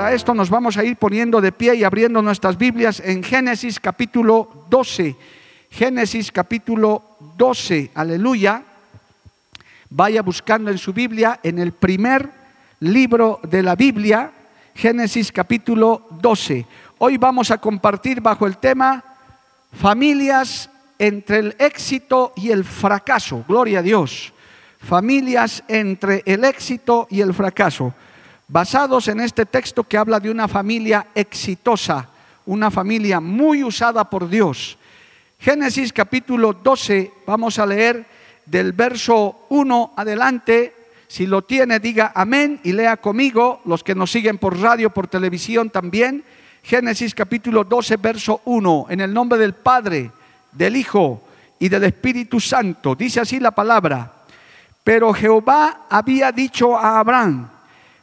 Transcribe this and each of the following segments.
Para esto nos vamos a ir poniendo de pie y abriendo nuestras Biblias en Génesis capítulo 12. Génesis capítulo 12, aleluya. Vaya buscando en su Biblia, en el primer libro de la Biblia, Génesis capítulo 12. Hoy vamos a compartir bajo el tema familias entre el éxito y el fracaso. Gloria a Dios. Familias entre el éxito y el fracaso. Basados en este texto que habla de una familia exitosa, una familia muy usada por Dios. Génesis capítulo 12, vamos a leer del verso 1 adelante si lo tiene, diga amén y lea conmigo, los que nos siguen por radio, por televisión también. Génesis capítulo 12, verso 1, en el nombre del Padre, del Hijo y del Espíritu Santo. Dice así la palabra. Pero Jehová había dicho a Abraham,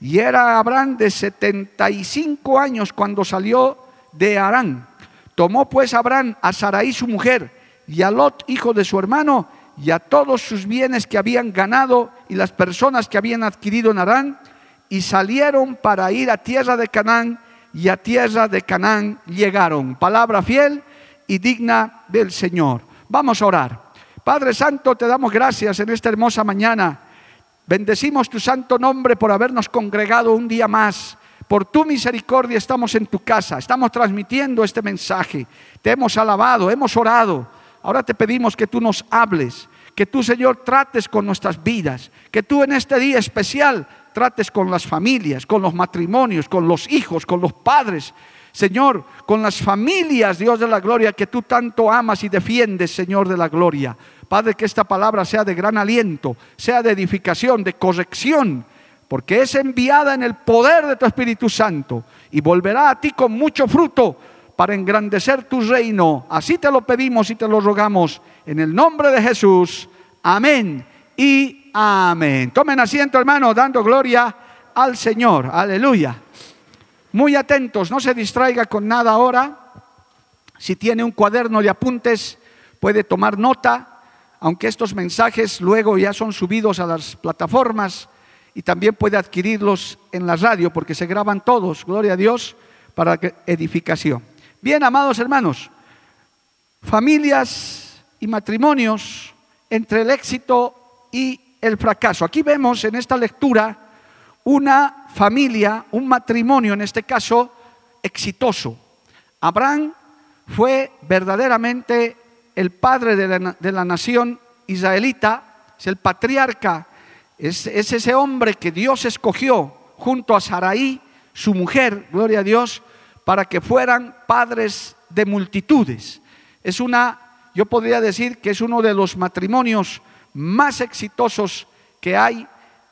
Y era Abraham de 75 años cuando salió de Arán. Tomó pues Abraham a Sarai su mujer y a Lot, hijo de su hermano, y a todos sus bienes que habían ganado y las personas que habían adquirido en Arán, y salieron para ir a tierra de Canaán, y a tierra de Canaán llegaron. Palabra fiel y digna del Señor. Vamos a orar. Padre Santo, te damos gracias en esta hermosa mañana. Bendecimos tu santo nombre por habernos congregado un día más. Por tu misericordia estamos en tu casa, estamos transmitiendo este mensaje. Te hemos alabado, hemos orado. Ahora te pedimos que tú nos hables, que tú, Señor, trates con nuestras vidas, que tú en este día especial trates con las familias, con los matrimonios, con los hijos, con los padres. Señor, con las familias, Dios de la gloria, que tú tanto amas y defiendes, Señor de la gloria. Padre, que esta palabra sea de gran aliento, sea de edificación, de corrección, porque es enviada en el poder de tu Espíritu Santo y volverá a ti con mucho fruto para engrandecer tu reino. Así te lo pedimos y te lo rogamos en el nombre de Jesús. Amén y amén. Tomen asiento, hermano, dando gloria al Señor. Aleluya. Muy atentos, no se distraiga con nada ahora. Si tiene un cuaderno de apuntes, puede tomar nota, aunque estos mensajes luego ya son subidos a las plataformas y también puede adquirirlos en la radio porque se graban todos, gloria a Dios, para edificación. Bien, amados hermanos, familias y matrimonios entre el éxito y el fracaso. Aquí vemos en esta lectura una familia, un matrimonio en este caso, exitoso. Abraham fue verdaderamente el padre de la, de la nación israelita, es el patriarca, es, es, ese hombre que Dios escogió junto a Sarai, su mujer, gloria a Dios, para que fueran padres de multitudes. Es una, yo podría decir que es uno de los matrimonios más exitosos que hay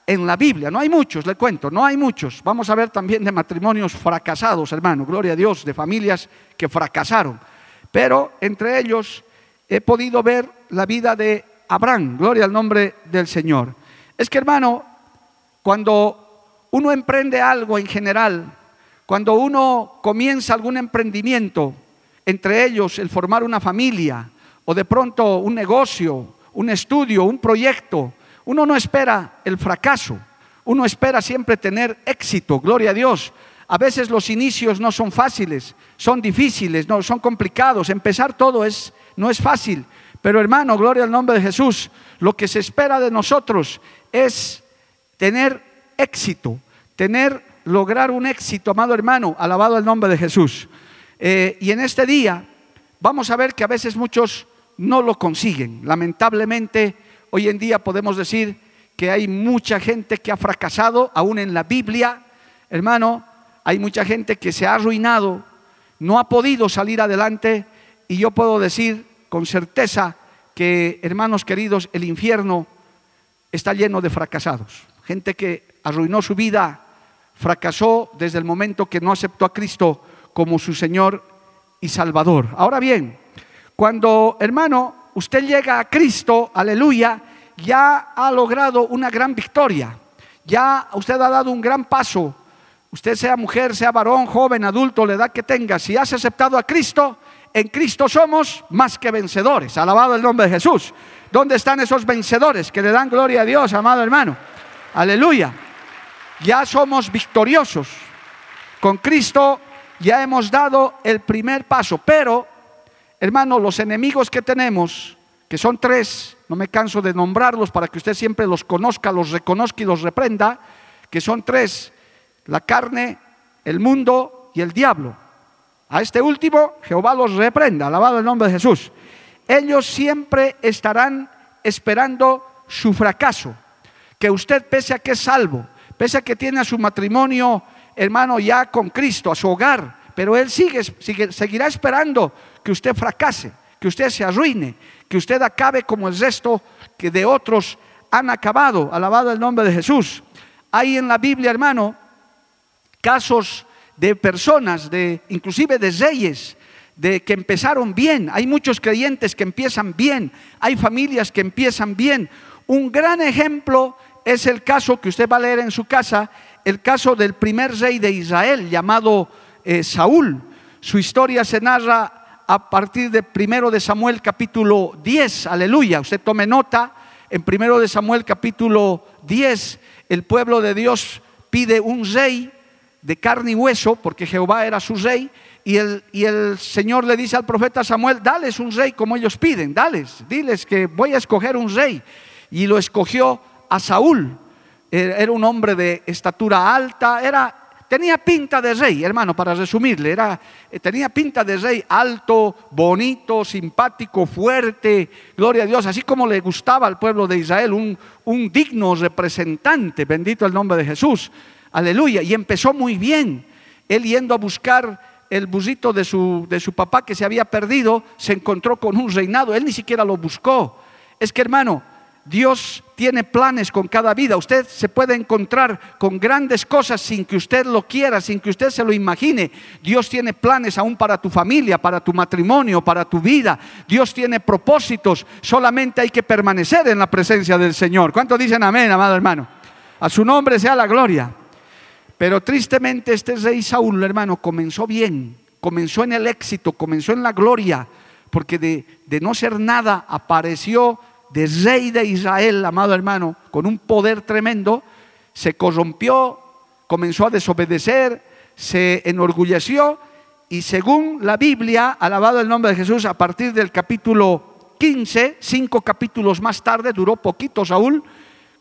en la Biblia. No hay muchos, le cuento, no hay muchos. Vamos a ver también de matrimonios fracasados, hermano, gloria a Dios, de familias que fracasaron. Pero entre ellos he podido ver la vida de Abraham, gloria al nombre del Señor. Es que, hermano, cuando uno emprende algo en general, cuando uno comienza algún emprendimiento, entre ellos el formar una familia o de pronto un negocio, un estudio, un proyecto, uno no espera el fracaso, uno espera siempre tener éxito, gloria a Dios. A veces los inicios no son fáciles, son difíciles, no, son complicados. Empezar todo es, no es fácil. Pero hermano, gloria al nombre de Jesús, lo que se espera de nosotros es tener éxito, tener, lograr un éxito, amado hermano, alabado el nombre de Jesús. Eh, y en este día vamos a ver que a veces muchos no lo consiguen. Lamentablemente, hoy en día podemos decir que hay mucha gente que ha fracasado, aún en la Biblia, hermano, hay mucha gente que se ha arruinado, no ha podido salir adelante y yo puedo decir con certeza que, hermanos queridos, el infierno está lleno de fracasados. Gente que arruinó su vida, fracasó desde el momento que no aceptó a Cristo como su Señor y Salvador. Ahora bien, cuando, hermano, usted llega a Cristo, aleluya, ya ha logrado una gran victoria. Ya usted ha dado un gran paso Usted sea mujer, sea varón, joven, adulto, la edad que tenga, si has aceptado a Cristo, en Cristo somos más que vencedores. Alabado el nombre de Jesús. ¿Dónde están esos vencedores que le dan gloria a Dios, amado hermano? Aleluya. Ya somos victoriosos. Con Cristo ya hemos dado el primer paso. Pero, hermano, los enemigos que tenemos, que son tres, no me canso de nombrarlos para que usted siempre los conozca, los reconozca y los reprenda, que son tres la carne, el mundo y el diablo. A este último Jehová los reprenda, alabado el nombre de Jesús. Ellos siempre estarán esperando su fracaso, que usted pese a que es salvo, pese a que tiene a su matrimonio, hermano, ya con Cristo, a su hogar, pero Él sigue, seguirá esperando que usted fracase, que usted se arruine, que usted acabe como el resto que de otros han acabado, alabado el nombre de Jesús. Hay en la Biblia, hermano, casos de personas, de inclusive de reyes, de que empezaron bien. Hay muchos creyentes que empiezan bien, hay familias que empiezan bien. Un gran ejemplo es el caso que usted va a leer en su casa, el caso del primer rey de Israel llamado eh, Saúl. Su historia se narra a partir de primero de Samuel capítulo 10, aleluya. Usted tome nota, en primero de Samuel capítulo 10, el pueblo de Dios pide un rey de carne y hueso, porque Jehová era su rey, y el, y el Señor le dice al profeta Samuel, dales un rey como ellos piden, dales, diles que voy a escoger un rey. Y lo escogió a Saúl. Era un hombre de estatura alta, era, tenía pinta de rey, hermano, para resumirle, era, eh, tenía pinta de rey alto, bonito, simpático, fuerte, gloria a Dios, así como le gustaba al pueblo de Israel, un, digno representante, bendito el nombre de Jesús. Aleluya. Y empezó muy bien. Él yendo a buscar el busito de su, de su papá que se había perdido, se encontró con un reinado. Él ni siquiera lo buscó. Es que hermano, Dios tiene planes con cada vida. Usted se puede encontrar con grandes cosas sin que usted lo quiera, sin que usted se lo imagine. Dios tiene planes aún para tu familia, para tu matrimonio, para tu vida. Dios tiene propósitos. Solamente hay que permanecer en la presencia del Señor. ¿Cuántos dicen amén, amado hermano? A su nombre sea la gloria. Pero tristemente este rey Saúl, hermano, comenzó bien, comenzó en el éxito, comenzó en la gloria, porque de, no ser nada apareció de rey de Israel, amado hermano, con un poder tremendo, se corrompió, comenzó a desobedecer, se enorgulleció y según la Biblia, alabado el nombre de Jesús, a partir del capítulo 15, cinco capítulos más tarde, duró poquito Saúl,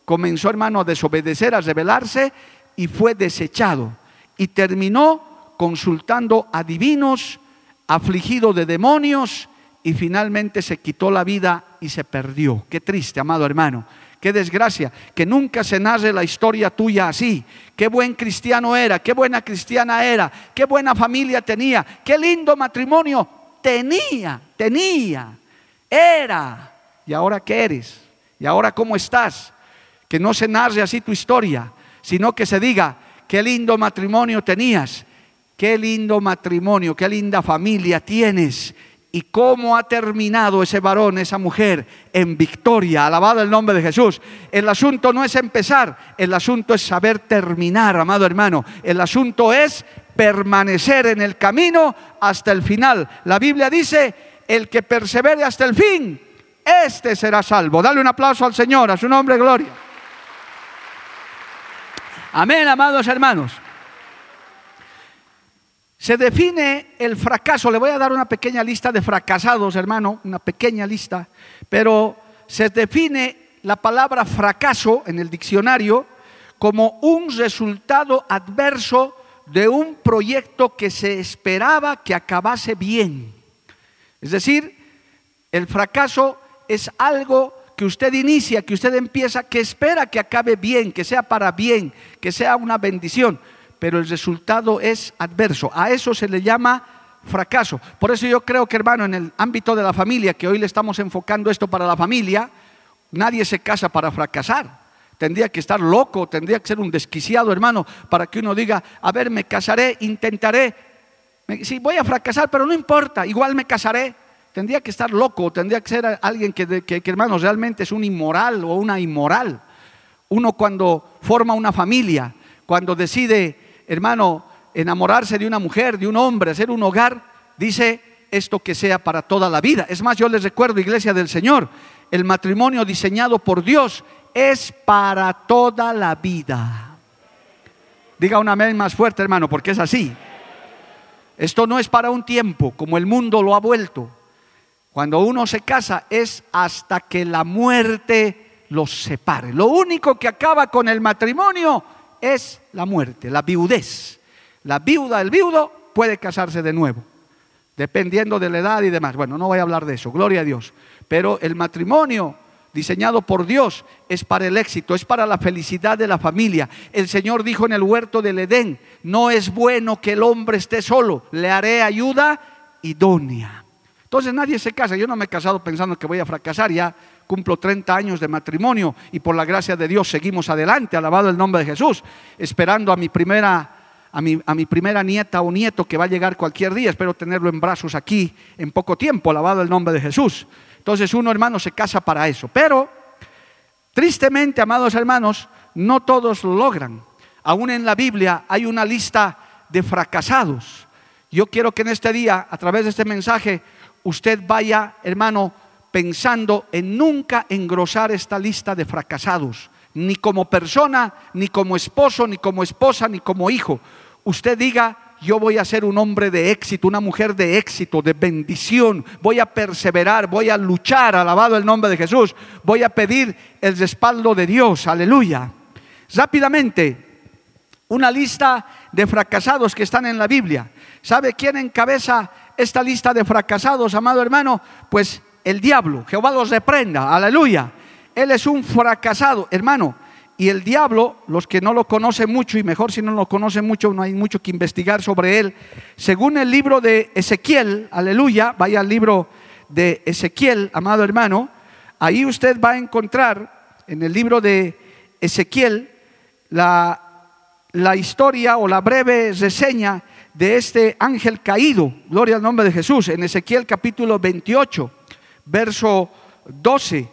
comenzó hermano a desobedecer, a rebelarse y fue desechado. Y terminó consultando a divinos, afligido de demonios, y finalmente se quitó la vida y se perdió. Qué triste, amado hermano. Qué desgracia, que nunca se narre la historia tuya así. Qué buen cristiano era, qué buena cristiana era, qué buena familia tenía, qué lindo matrimonio tenía, tenía, era. ¿Y ahora qué eres? ¿Y ahora cómo estás? Que no se narre así tu historia sino que se diga, qué lindo matrimonio tenías, qué lindo matrimonio, qué linda familia tienes y cómo ha terminado ese varón, esa mujer en victoria. Alabado el nombre de Jesús. El asunto no es empezar, el asunto es saber terminar, amado hermano. El asunto es permanecer en el camino hasta el final. La Biblia dice, el que persevere hasta el fin, este será salvo. Dale un aplauso al Señor, a su nombre, gloria. Amén, amados hermanos. Se define el fracaso. Le voy a dar una pequeña lista de fracasados, hermano, una pequeña lista. Pero se define la palabra fracaso en el diccionario como un resultado adverso de un proyecto que se esperaba que acabase bien. Es decir, el fracaso es algo que usted inicia, que usted empieza, que espera que acabe bien, que sea para bien, que sea una bendición, pero el resultado es adverso. A eso se le llama fracaso. Por eso yo creo que, hermano, en el ámbito de la familia, que hoy le estamos enfocando esto para la familia, nadie se casa para fracasar. Tendría que estar loco, tendría que ser un desquiciado, hermano, para que uno diga, a ver, me casaré, intentaré. Sí, voy a fracasar, pero no importa, igual me casaré tendría que estar loco, tendría que ser alguien que, que, hermanos, realmente es un inmoral o una inmoral. Uno cuando forma una familia, cuando decide, hermano, enamorarse de una mujer, de un hombre, hacer un hogar, dice esto que sea para toda la vida. Es más, yo les recuerdo, iglesia del Señor, el matrimonio diseñado por Dios es para toda la vida. Diga una vez más fuerte, hermano, porque es así. Esto no es para un tiempo, como el mundo lo ha vuelto. Cuando uno se casa es hasta que la muerte los separe. Lo único que acaba con el matrimonio es la muerte, la viudez. La viuda, el viudo puede casarse de nuevo, dependiendo de la edad y demás. Bueno, no voy a hablar de eso, gloria a Dios. Pero el matrimonio diseñado por Dios es para el éxito, es para la felicidad de la familia. El Señor dijo en el huerto del Edén, no es bueno que el hombre esté solo, le haré ayuda idónea. Entonces nadie se casa. Yo no me he casado pensando que voy a fracasar. Ya cumplo 30 años de matrimonio y por la gracia de Dios seguimos adelante, alabado el nombre de Jesús, esperando a mi primera a mi, a mi, primera nieta o nieto que va a llegar cualquier día. Espero tenerlo en brazos aquí en poco tiempo, alabado el nombre de Jesús. Entonces uno hermano se casa para eso. Pero, tristemente, amados hermanos, no todos lo logran. Aún en la Biblia hay una lista de fracasados. Yo quiero que en este día, a través de este mensaje, usted vaya, hermano, pensando en nunca engrosar esta lista de fracasados, ni como persona, ni como esposo, ni como esposa, ni como hijo. Usted diga, yo voy a ser un hombre de éxito, una mujer de éxito, de bendición, voy a perseverar, voy a luchar, alabado el nombre de Jesús, voy a pedir el respaldo de Dios, aleluya. Rápidamente, una lista de fracasados que están en la Biblia. ¿Sabe quién encabeza esta lista de fracasados, amado hermano, pues el diablo, Jehová los reprenda, aleluya. Él es un fracasado, hermano. Y el diablo, los que no lo conocen mucho, y mejor si no lo conocen mucho, no hay mucho que investigar sobre él, según el libro de Ezequiel, aleluya, vaya al libro de Ezequiel, amado hermano, ahí usted va a encontrar en el libro de Ezequiel la, historia o la breve reseña de este ángel caído, gloria al nombre de Jesús, en Ezequiel capítulo 28, verso 12.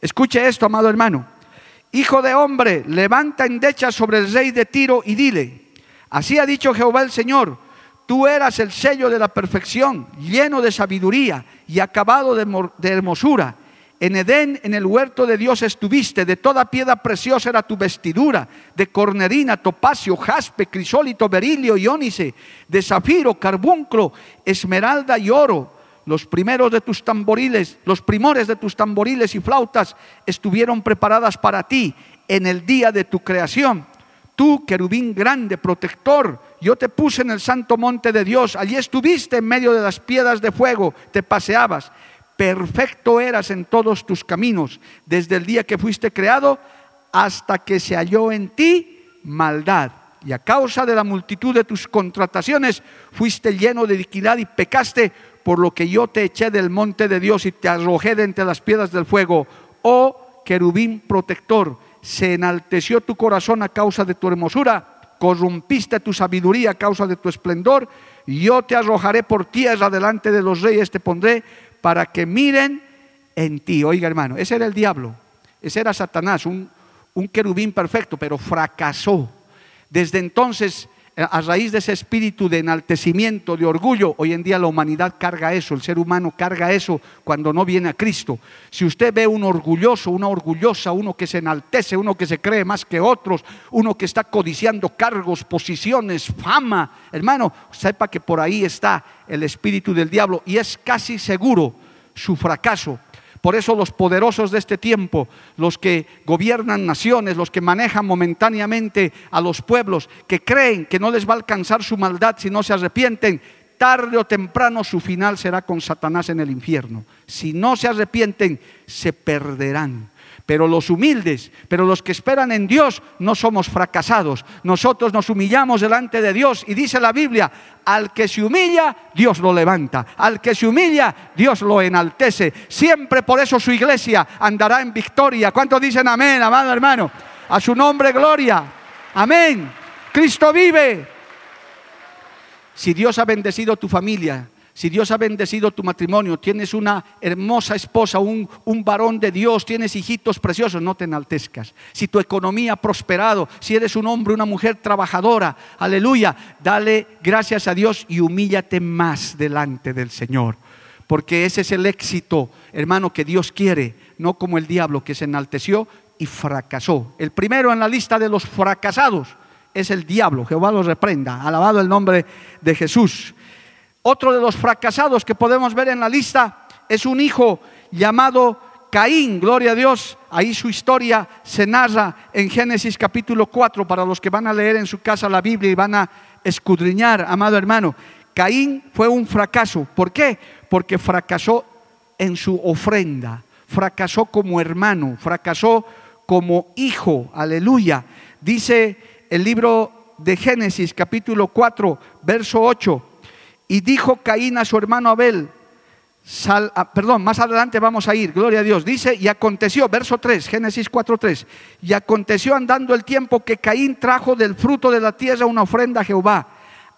Escuche esto, amado hermano. Hijo de hombre, levanta endecha sobre el rey de Tiro y dile, así ha dicho Jehová el Señor, tú eras el sello de la perfección, lleno de sabiduría y acabado de, hermosura en Edén, en el huerto de Dios estuviste, de toda piedra preciosa era tu vestidura, de cornerina, topacio, jaspe, crisólito, berilio, iónice, de zafiro, carbunclo, esmeralda y oro. Los primeros de tus tamboriles, los primores de tus tamboriles y flautas estuvieron preparadas para ti en el día de tu creación. Tú, querubín grande, protector, yo te puse en el santo monte de Dios, allí estuviste en medio de las piedras de fuego, te paseabas perfecto eras en todos tus caminos, desde el día que fuiste creado hasta que se halló en ti maldad. Y a causa de la multitud de tus contrataciones fuiste lleno de iniquidad y pecaste, por lo que yo te eché del monte de Dios y te arrojé de entre las piedras del fuego. Oh querubín protector, se enalteció tu corazón a causa de tu hermosura, corrompiste tu sabiduría a causa de tu esplendor, yo te arrojaré por tierra delante de los reyes, te pondré para que miren en ti. Oiga, hermano, ese era el diablo, ese era Satanás, un, un querubín perfecto, pero fracasó. Desde entonces a raíz de ese espíritu de enaltecimiento, de orgullo, hoy en día la humanidad carga eso, el ser humano carga eso cuando no viene a Cristo. Si usted ve un orgulloso, una orgullosa, uno que se enaltece, uno que se cree más que otros, uno que está codiciando cargos, posiciones, fama, hermano, sepa que por ahí está el espíritu del diablo y es casi seguro su fracaso por eso los poderosos de este tiempo, los que gobiernan naciones, los que manejan momentáneamente a los pueblos, que creen que no les va a alcanzar su maldad si no se arrepienten, tarde o temprano su final será con Satanás en el infierno. Si no se arrepienten, se perderán. Pero los humildes, pero los que esperan en Dios, no somos fracasados. Nosotros nos humillamos delante de Dios y dice la Biblia, al que se humilla, Dios lo levanta. Al que se humilla, Dios lo enaltece. Siempre por eso su iglesia andará en victoria. ¿Cuántos dicen amén, amado hermano? A su nombre, gloria. Amén. Cristo vive. Si Dios ha bendecido tu familia, si Dios ha bendecido tu matrimonio, tienes una hermosa esposa, un, varón de Dios, tienes hijitos preciosos, no te enaltezcas. Si tu economía ha prosperado, si eres un hombre, una mujer trabajadora, aleluya, dale gracias a Dios y humíllate más delante del Señor. Porque ese es el éxito, hermano, que Dios quiere, no como el diablo que se enalteció y fracasó. El primero en la lista de los fracasados es el diablo. Jehová los reprenda. Alabado el nombre de Jesús. Otro de los fracasados que podemos ver en la lista es un hijo llamado Caín, gloria a Dios. Ahí su historia se narra en Génesis capítulo 4 para los que van a leer en su casa la Biblia y van a escudriñar, amado hermano. Caín fue un fracaso. ¿Por qué? Porque fracasó en su ofrenda, fracasó como hermano, fracasó como hijo. Aleluya. Dice el libro de Génesis capítulo 4, verso 8. Y dijo Caín a su hermano Abel, ah, perdón, más adelante vamos a ir, gloria a Dios. Dice, y aconteció, verso 3, Génesis 4, 3, y aconteció andando el tiempo que Caín trajo del fruto de la tierra una ofrenda a Jehová.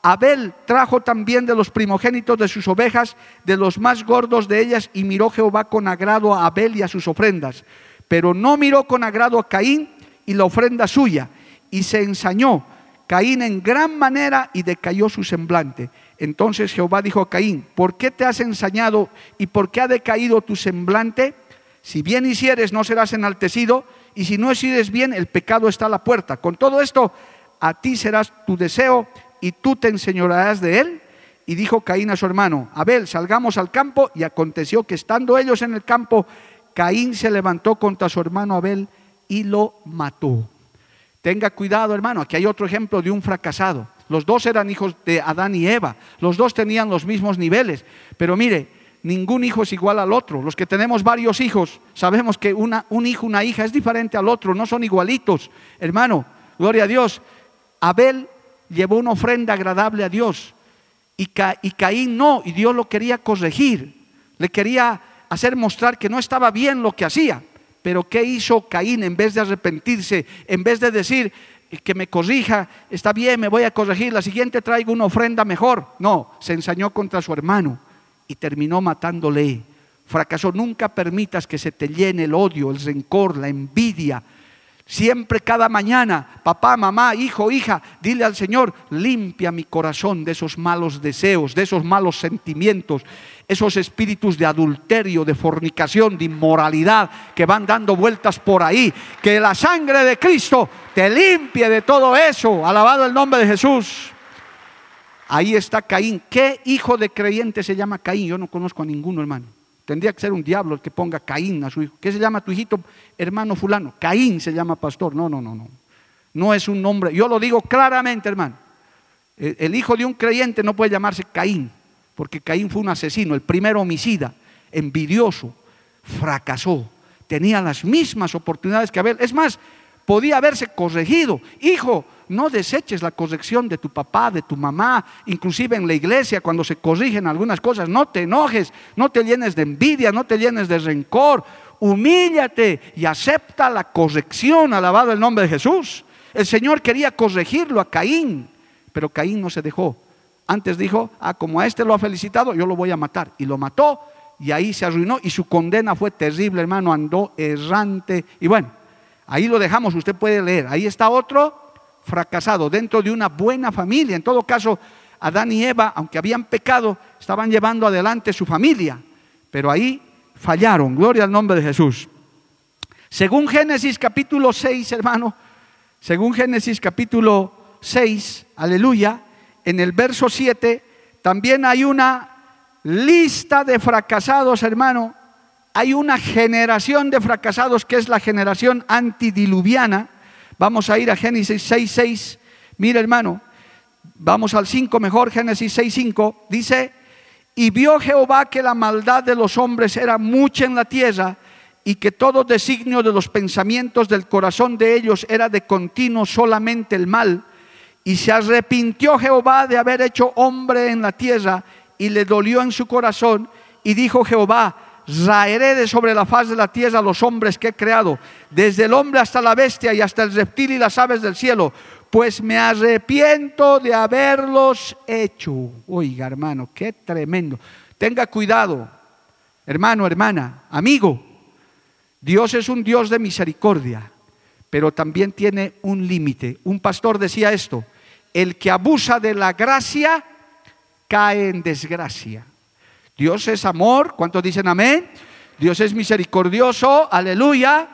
Abel trajo también de los primogénitos de sus ovejas, de los más gordos de ellas, y miró Jehová con agrado a Abel y a sus ofrendas. Pero no miró con agrado a Caín y la ofrenda suya, y se ensañó Caín en gran manera y decayó su semblante. Entonces Jehová dijo a Caín, ¿por qué te has ensañado y por qué ha decaído tu semblante? Si bien hicieres, no serás enaltecido, y si no hicieres bien, el pecado está a la puerta. Con todo esto, a ti serás tu deseo y tú te enseñorearás de él. Y dijo Caín a su hermano, Abel, salgamos al campo. Y aconteció que estando ellos en el campo, Caín se levantó contra su hermano Abel y lo mató. Tenga cuidado, hermano. Aquí hay otro ejemplo de un fracasado. Los dos eran hijos de Adán y Eva. Los dos tenían los mismos niveles. Pero mire, ningún hijo es igual al otro. Los que tenemos varios hijos, sabemos que una, un hijo, una hija es diferente al otro, no son igualitos. Hermano, gloria a Dios. Abel llevó una ofrenda agradable a Dios y, y Caín no, y Dios lo quería corregir. Le quería hacer mostrar que no estaba bien lo que hacía. Pero ¿qué hizo Caín en vez de arrepentirse? En vez de decir que me corrija, está bien, me voy a corregir, la siguiente traigo una ofrenda mejor. No, se ensañó contra su hermano y terminó matándole. Fracasó. Nunca permitas que se te llene el odio, el rencor, la envidia, Siempre cada mañana, papá, mamá, hijo, hija, dile al Señor, limpia mi corazón de esos malos deseos, de esos malos sentimientos, esos espíritus de adulterio, de fornicación, de inmoralidad que van dando vueltas por ahí. Que la sangre de Cristo te limpie de todo eso. Alabado el nombre de Jesús. Ahí está Caín. ¿Qué hijo de creyente se llama Caín? Yo no conozco a ninguno, hermano. Tendría que ser un diablo el que ponga Caín a su hijo. ¿Qué se llama tu hijito, hermano fulano? Caín se llama pastor. No, no, no, no. No es un nombre. Yo lo digo claramente, hermano. El hijo de un creyente no puede llamarse Caín, porque Caín fue un asesino, el primer homicida, envidioso, fracasó. Tenía las mismas oportunidades que Abel. Es más, podía haberse corregido. Hijo, no deseches la corrección de tu papá, de tu mamá, inclusive en la iglesia cuando se corrigen algunas cosas. No te enojes, no te llenes de envidia, no te llenes de rencor. Humíllate y acepta la corrección, alabado el nombre de Jesús. El Señor quería corregirlo a Caín, pero Caín no se dejó. Antes dijo, ah, como a este lo ha felicitado, yo lo voy a matar. Y lo mató y ahí se arruinó y su condena fue terrible, hermano, andó errante. Y bueno, ahí lo dejamos, usted puede leer. Ahí está otro fracasado dentro de una buena familia. En todo caso, Adán y Eva, aunque habían pecado, estaban llevando adelante su familia, pero ahí fallaron. Gloria al nombre de Jesús. Según Génesis capítulo 6, hermano, según Génesis capítulo 6, aleluya, en el verso 7, también hay una lista de fracasados, hermano. Hay una generación de fracasados que es la generación antidiluviana. Vamos a ir a Génesis 6, 6. Mira, hermano, vamos al 5 mejor, Génesis 6, 5. Dice, y vio Jehová que la maldad de los hombres era mucha en la tierra y que todo designio de los pensamientos del corazón de ellos era de continuo solamente el mal. Y se arrepintió Jehová de haber hecho hombre en la tierra y le dolió en su corazón. Y dijo Jehová, raeré de sobre la faz de la tierra los hombres que he creado, desde el hombre hasta la bestia y hasta el reptil y las aves del cielo, pues me arrepiento de haberlos hecho. Oiga, hermano, qué tremendo. Tenga cuidado, hermano, hermana, amigo. Dios es un Dios de misericordia, pero también tiene un límite. Un pastor decía esto, el que abusa de la gracia cae en desgracia. Dios es amor, ¿cuántos dicen amén? Dios es misericordioso, aleluya,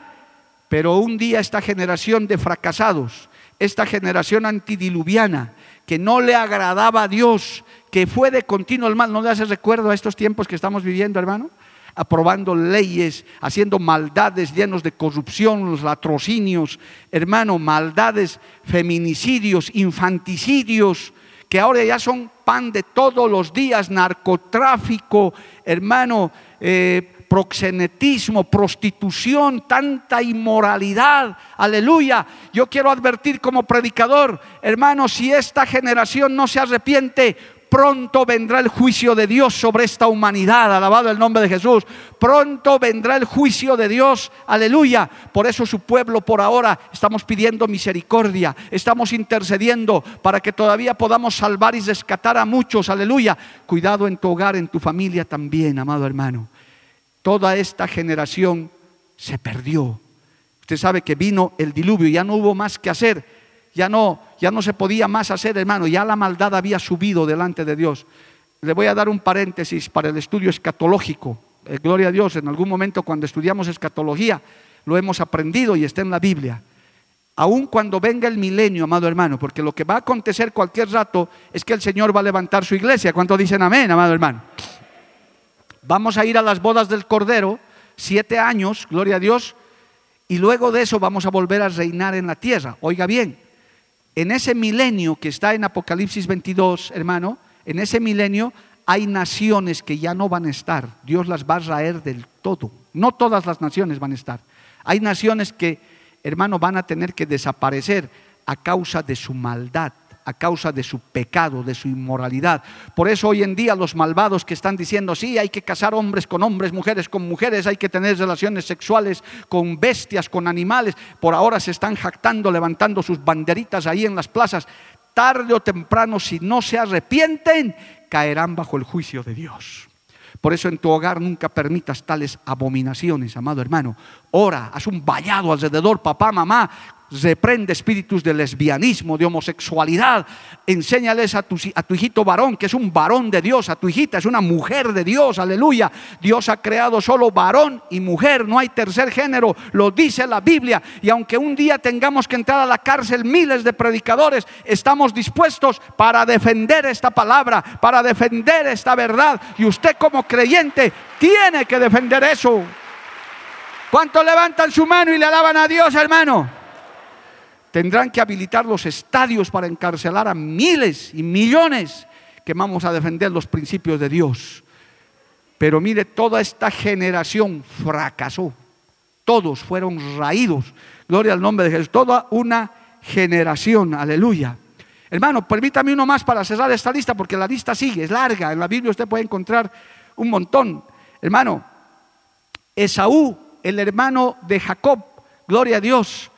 pero un día esta generación de fracasados, esta generación antidiluviana, que no le agradaba a Dios, que fue de continuo el mal, ¿no le hace recuerdo a estos tiempos que estamos viviendo, hermano? Aprobando leyes, haciendo maldades llenos de corrupción, los latrocinios, hermano, maldades, feminicidios, infanticidios, que ahora ya son pan de todos los días, narcotráfico, hermano, eh, proxenetismo, prostitución, tanta inmoralidad. Aleluya. Yo quiero advertir como predicador, hermano, si esta generación no se arrepiente, pronto vendrá el juicio de Dios sobre esta humanidad, alabado el nombre de Jesús. Pronto vendrá el juicio de Dios, aleluya. Por eso su pueblo por ahora estamos pidiendo misericordia, estamos intercediendo para que todavía podamos salvar y rescatar a muchos, aleluya. Cuidado en tu hogar, en tu familia también, amado hermano. Toda esta generación se perdió. Usted sabe que vino el diluvio, ya no hubo más que hacer ya no, ya no se podía más hacer, hermano, ya la maldad había subido delante de Dios. Le voy a dar un paréntesis para el estudio escatológico. Eh, gloria a Dios, en algún momento cuando estudiamos escatología lo hemos aprendido y está en la Biblia. Aun cuando venga el milenio, amado hermano, porque lo que va a acontecer cualquier rato es que el Señor va a levantar su iglesia. ¿Cuánto dicen amén, amado hermano? Vamos a ir a las bodas del Cordero, siete años, gloria a Dios, y luego de eso vamos a volver a reinar en la tierra. Oiga bien, en ese milenio que está en Apocalipsis 22, hermano, en ese milenio hay naciones que ya no van a estar. Dios las va a raer del todo. No todas las naciones van a estar. Hay naciones que, hermano, van a tener que desaparecer a causa de su maldad a causa de su pecado, de su inmoralidad. Por eso hoy en día los malvados que están diciendo, sí, hay que casar hombres con hombres, mujeres con mujeres, hay que tener relaciones sexuales con bestias, con animales, por ahora se están jactando, levantando sus banderitas ahí en las plazas. Tarde o temprano, si no se arrepienten, caerán bajo el juicio de Dios. Por eso en tu hogar nunca permitas tales abominaciones, amado hermano. Ora, haz un vallado alrededor, papá, mamá, reprende espíritus de lesbianismo, de homosexualidad. Enséñales a tu, a tu hijito varón, que es un varón de Dios, a tu hijita es una mujer de Dios, aleluya. Dios ha creado solo varón y mujer, no hay tercer género, lo dice la Biblia. Y aunque un día tengamos que entrar a la cárcel miles de predicadores, estamos dispuestos para defender esta palabra, para defender esta verdad. Y usted como creyente tiene que defender eso. ¿Cuántos levantan su mano y le alaban a Dios, hermano? Tendrán que habilitar los estadios para encarcelar a miles y millones que vamos a defender los principios de Dios. Pero mire, toda esta generación fracasó. Todos fueron raídos. Gloria al nombre de Jesús. Toda una generación. Aleluya. Hermano, permítame uno más para cerrar esta lista, porque la lista sigue, es larga. En la Biblia usted puede encontrar un montón. Hermano, Esaú, el hermano de Jacob, gloria a Dios,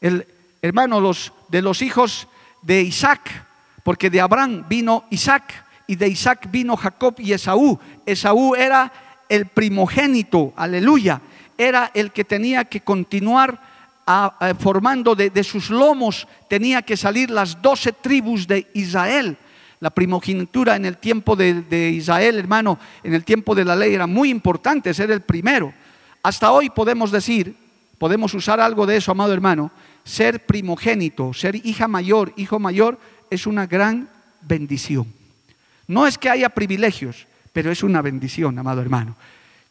el, hermano, los, de los hijos de Isaac, porque de Abraham vino Isaac y de Isaac vino Jacob y Esaú. Esaú era el primogénito, aleluya, era el que tenía que continuar formando de, sus lomos, tenía que salir las doce tribus de Israel. La primogenitura en el tiempo de, de Israel, hermano, en el tiempo de la ley era muy importante ser el primero. Hasta hoy podemos decir, podemos usar algo de eso, amado hermano, ser primogénito, ser hija mayor, hijo mayor, es una gran bendición. No es que haya privilegios, pero es una bendición, amado hermano.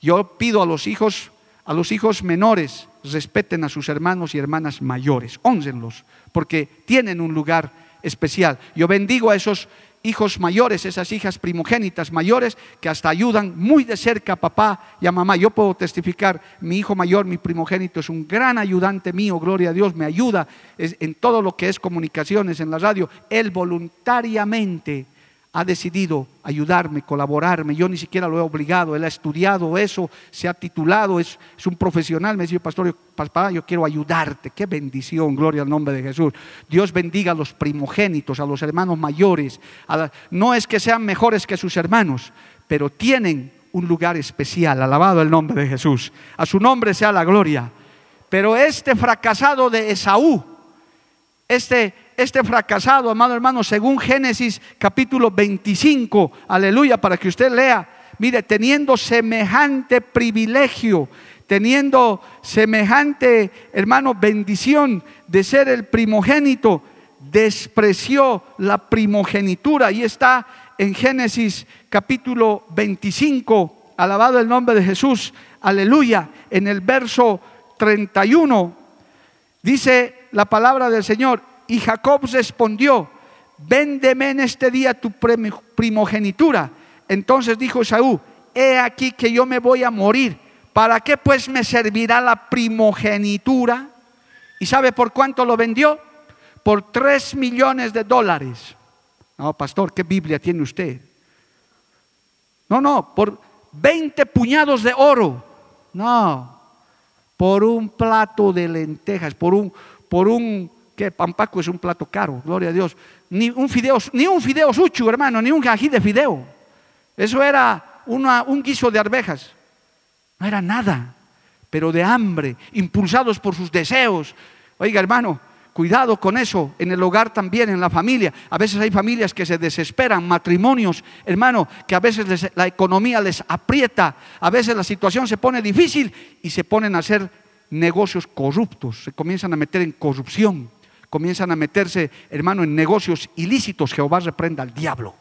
Yo pido a los hijos, a los hijos menores, respeten a sus hermanos y hermanas mayores, honrenlos, porque tienen un lugar especial. Yo bendigo a esos hijos mayores, esas hijas primogénitas mayores que hasta ayudan muy de cerca a papá y a mamá. Yo puedo testificar, mi hijo mayor, mi primogénito, es un gran ayudante mío, gloria a Dios, me ayuda en todo lo que es comunicaciones en la radio. Él voluntariamente ha decidido ayudarme, colaborarme. Yo ni siquiera lo he obligado. Él ha estudiado eso, se ha titulado, es, un profesional. Me dice, pastor, papá, yo quiero ayudarte. Qué bendición, gloria al nombre de Jesús. Dios bendiga a los primogénitos, a los hermanos mayores. no es que sean mejores que sus hermanos, pero tienen un lugar especial. Alabado el nombre de Jesús. A su nombre sea la gloria. Pero este fracasado de Esaú, este este fracasado, amado hermano, según Génesis capítulo 25, aleluya, para que usted lea, mire, teniendo semejante privilegio, teniendo semejante, hermano, bendición de ser el primogénito, despreció la primogenitura. Y está en Génesis capítulo 25, alabado el nombre de Jesús, aleluya, en el verso 31, dice la palabra del Señor, y Jacob respondió, véndeme en este día tu primogenitura. Entonces dijo Saúl, he aquí que yo me voy a morir. ¿Para qué pues me servirá la primogenitura? ¿Y sabe por cuánto lo vendió? Por tres millones de dólares. No, pastor, ¿qué Biblia tiene usted? No, no, por 20 puñados de oro. No, por un plato de lentejas, por un, por un que pampaco es un plato caro, gloria a Dios. Ni un fideo, ni un fideo sucho, hermano, ni un ají de fideo. Eso era un guiso de arvejas. No era nada, pero de hambre, impulsados por sus deseos. Oiga, hermano, cuidado con eso en el hogar también, en la familia. A veces hay familias que se desesperan, matrimonios, hermano, que a veces la economía les aprieta, a veces la situación se pone difícil y se ponen a hacer negocios corruptos, se comienzan a meter en corrupción comienzan a meterse, hermano, en negocios ilícitos, Jehová reprenda al diablo.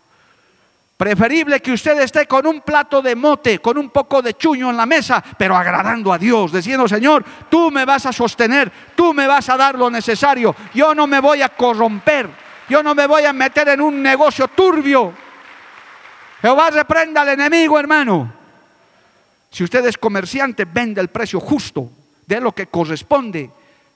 Preferible que usted esté con un plato de mote, con un poco de chuño en la mesa, pero agradando a Dios, diciendo, Señor, tú me vas a sostener, tú me vas a dar lo necesario, yo no me voy a corromper, yo no me voy a meter en un negocio turbio. Jehová reprenda al enemigo, hermano. Si usted es comerciante, vende el precio justo de lo que corresponde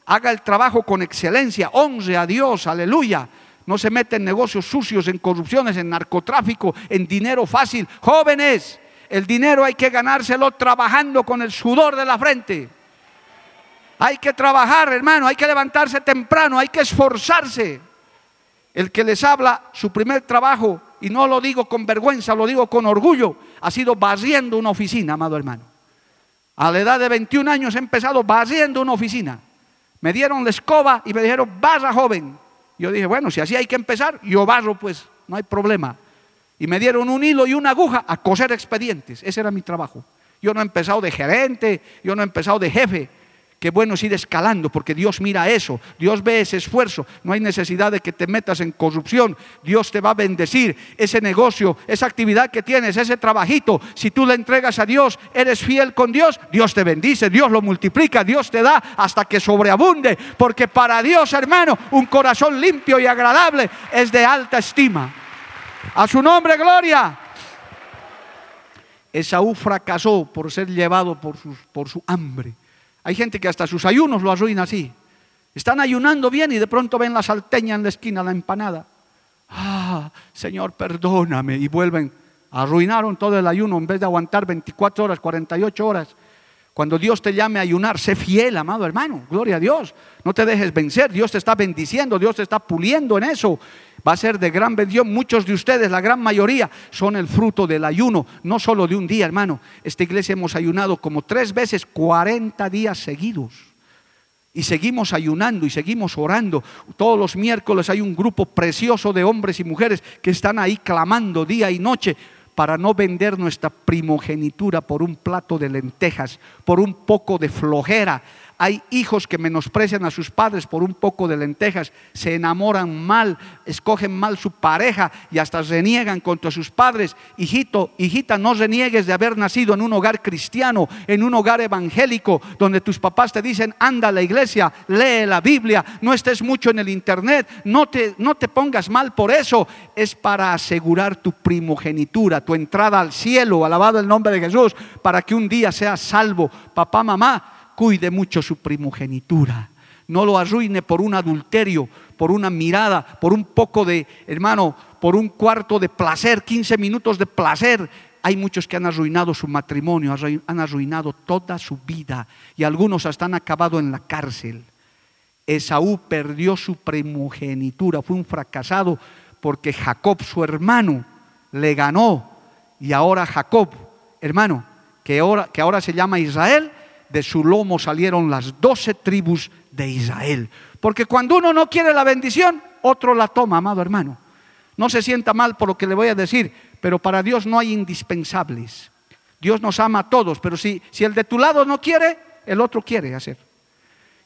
haga el trabajo con excelencia, honre a Dios, aleluya. No se mete en negocios sucios, en corrupciones, en narcotráfico, en dinero fácil. Jóvenes, el dinero hay que ganárselo trabajando con el sudor de la frente. Hay que trabajar, hermano, hay que levantarse temprano, hay que esforzarse. El que les habla, su primer trabajo, y no lo digo con vergüenza, lo digo con orgullo, ha sido barriendo una oficina, amado hermano. A la edad de 21 años he empezado barriendo una oficina. Me dieron la escoba y me dijeron, barra joven. Yo dije, bueno, si así hay que empezar, yo barro, pues no hay problema. Y me dieron un hilo y una aguja a coser expedientes. Ese era mi trabajo. Yo no he empezado de gerente, yo no he empezado de jefe. Qué bueno es ir escalando, porque Dios mira eso, Dios ve ese esfuerzo. No hay necesidad de que te metas en corrupción. Dios te va a bendecir. Ese negocio, esa actividad que tienes, ese trabajito, si tú le entregas a Dios, eres fiel con Dios, Dios te bendice, Dios lo multiplica, Dios te da hasta que sobreabunde. Porque para Dios, hermano, un corazón limpio y agradable es de alta estima. A su nombre, gloria. Esaú fracasó por ser llevado por, por su hambre. Hay gente que hasta sus ayunos lo arruina así. Están ayunando bien y de pronto ven la salteña en la esquina, la empanada. Ah, Señor, perdóname. Y vuelven, arruinaron todo el ayuno en vez de aguantar 24 horas, 48 horas. Cuando Dios te llame a ayunar, sé fiel, amado hermano. Gloria a Dios. No te dejes vencer. Dios te está bendiciendo. Dios te está puliendo en eso. Va a ser de gran bendición. Muchos de ustedes, la gran mayoría, son el fruto del ayuno. No solo de un día, hermano. Esta iglesia hemos ayunado como tres veces, 40 días seguidos. Y seguimos ayunando y seguimos orando. Todos los miércoles hay un grupo precioso de hombres y mujeres que están ahí clamando día y noche para no vender nuestra primogenitura por un plato de lentejas, por un poco de flojera, hay hijos que menosprecian a sus padres por un poco de lentejas, se enamoran mal, escogen mal su pareja y hasta reniegan contra sus padres. Hijito, hijita, no reniegues de haber nacido en un hogar cristiano, en un hogar evangélico, donde tus papás te dicen, anda a la iglesia, lee la Biblia, no estés mucho en el internet, no te, no te pongas mal por eso. Es para asegurar tu primogenitura, tu entrada al cielo, alabado el nombre de Jesús, para que un día seas salvo. Papá, mamá, cuide mucho su primogenitura. No lo arruine por un adulterio, por una mirada, por un poco de, hermano, por un cuarto de placer, 15 minutos de placer. Hay muchos que han arruinado su matrimonio, han arruinado toda su vida y algunos hasta han acabado en la cárcel. Esaú perdió su primogenitura, fue un fracasado porque Jacob, su hermano, le ganó. Y ahora Jacob, hermano, que ahora, que ahora se llama Israel, de su lomo salieron las doce tribus de Israel. Porque cuando uno no quiere la bendición, otro la toma, amado hermano. No se sienta mal por lo que le voy a decir, pero para Dios no hay indispensables. Dios nos ama a todos, pero si, si el de tu lado no quiere, el otro quiere hacer.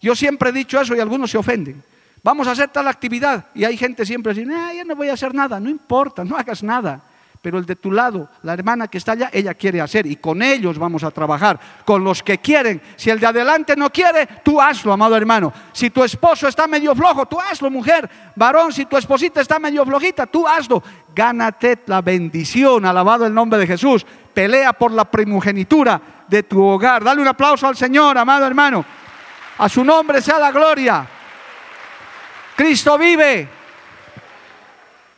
Yo siempre he dicho eso y algunos se ofenden. Vamos a hacer tal actividad y hay gente siempre dice, ah, yo no voy a hacer nada, no importa, no hagas nada pero el de tu lado, la hermana que está allá, ella quiere hacer y con ellos vamos a trabajar, con los que quieren. Si el de adelante no quiere, tú hazlo, amado hermano. Si tu esposo está medio flojo, tú hazlo, mujer. Varón, si tu esposita está medio flojita, tú hazlo. Gánate la bendición, alabado el nombre de Jesús. Pelea por la primogenitura de tu hogar. Dale un aplauso al Señor, amado hermano. A su nombre sea la gloria. Cristo vive.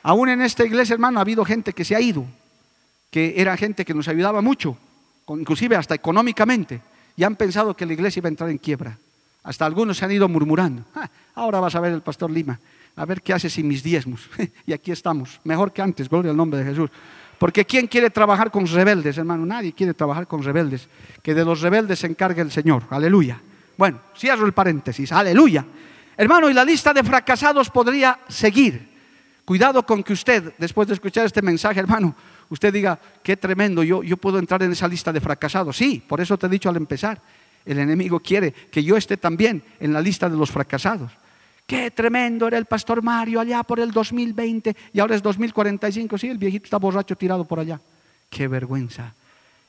Aún en esta iglesia, hermano, ha habido gente que se ha ido, que era gente que nos ayudaba mucho, inclusive hasta económicamente, y han pensado que la iglesia iba a entrar en quiebra. Hasta algunos se han ido murmurando. Ah, ahora vas a ver el pastor Lima, a ver qué hace sin mis diezmos. y aquí estamos, mejor que antes, gloria al nombre de Jesús. Porque ¿quién quiere trabajar con rebeldes, hermano? Nadie quiere trabajar con rebeldes. Que de los rebeldes se encargue el Señor. Aleluya. Bueno, cierro el paréntesis. Aleluya. Hermano, y la lista de fracasados podría seguir. Cuidado con que usted, después de escuchar este mensaje, hermano, usted diga, qué tremendo, yo, yo puedo entrar en esa lista de fracasados. Sí, por eso te he dicho al empezar, el enemigo quiere que yo esté también en la lista de los fracasados. Qué tremendo era el pastor Mario allá por el 2020 y ahora es 2045. Sí, el viejito está borracho tirado por allá. Qué vergüenza.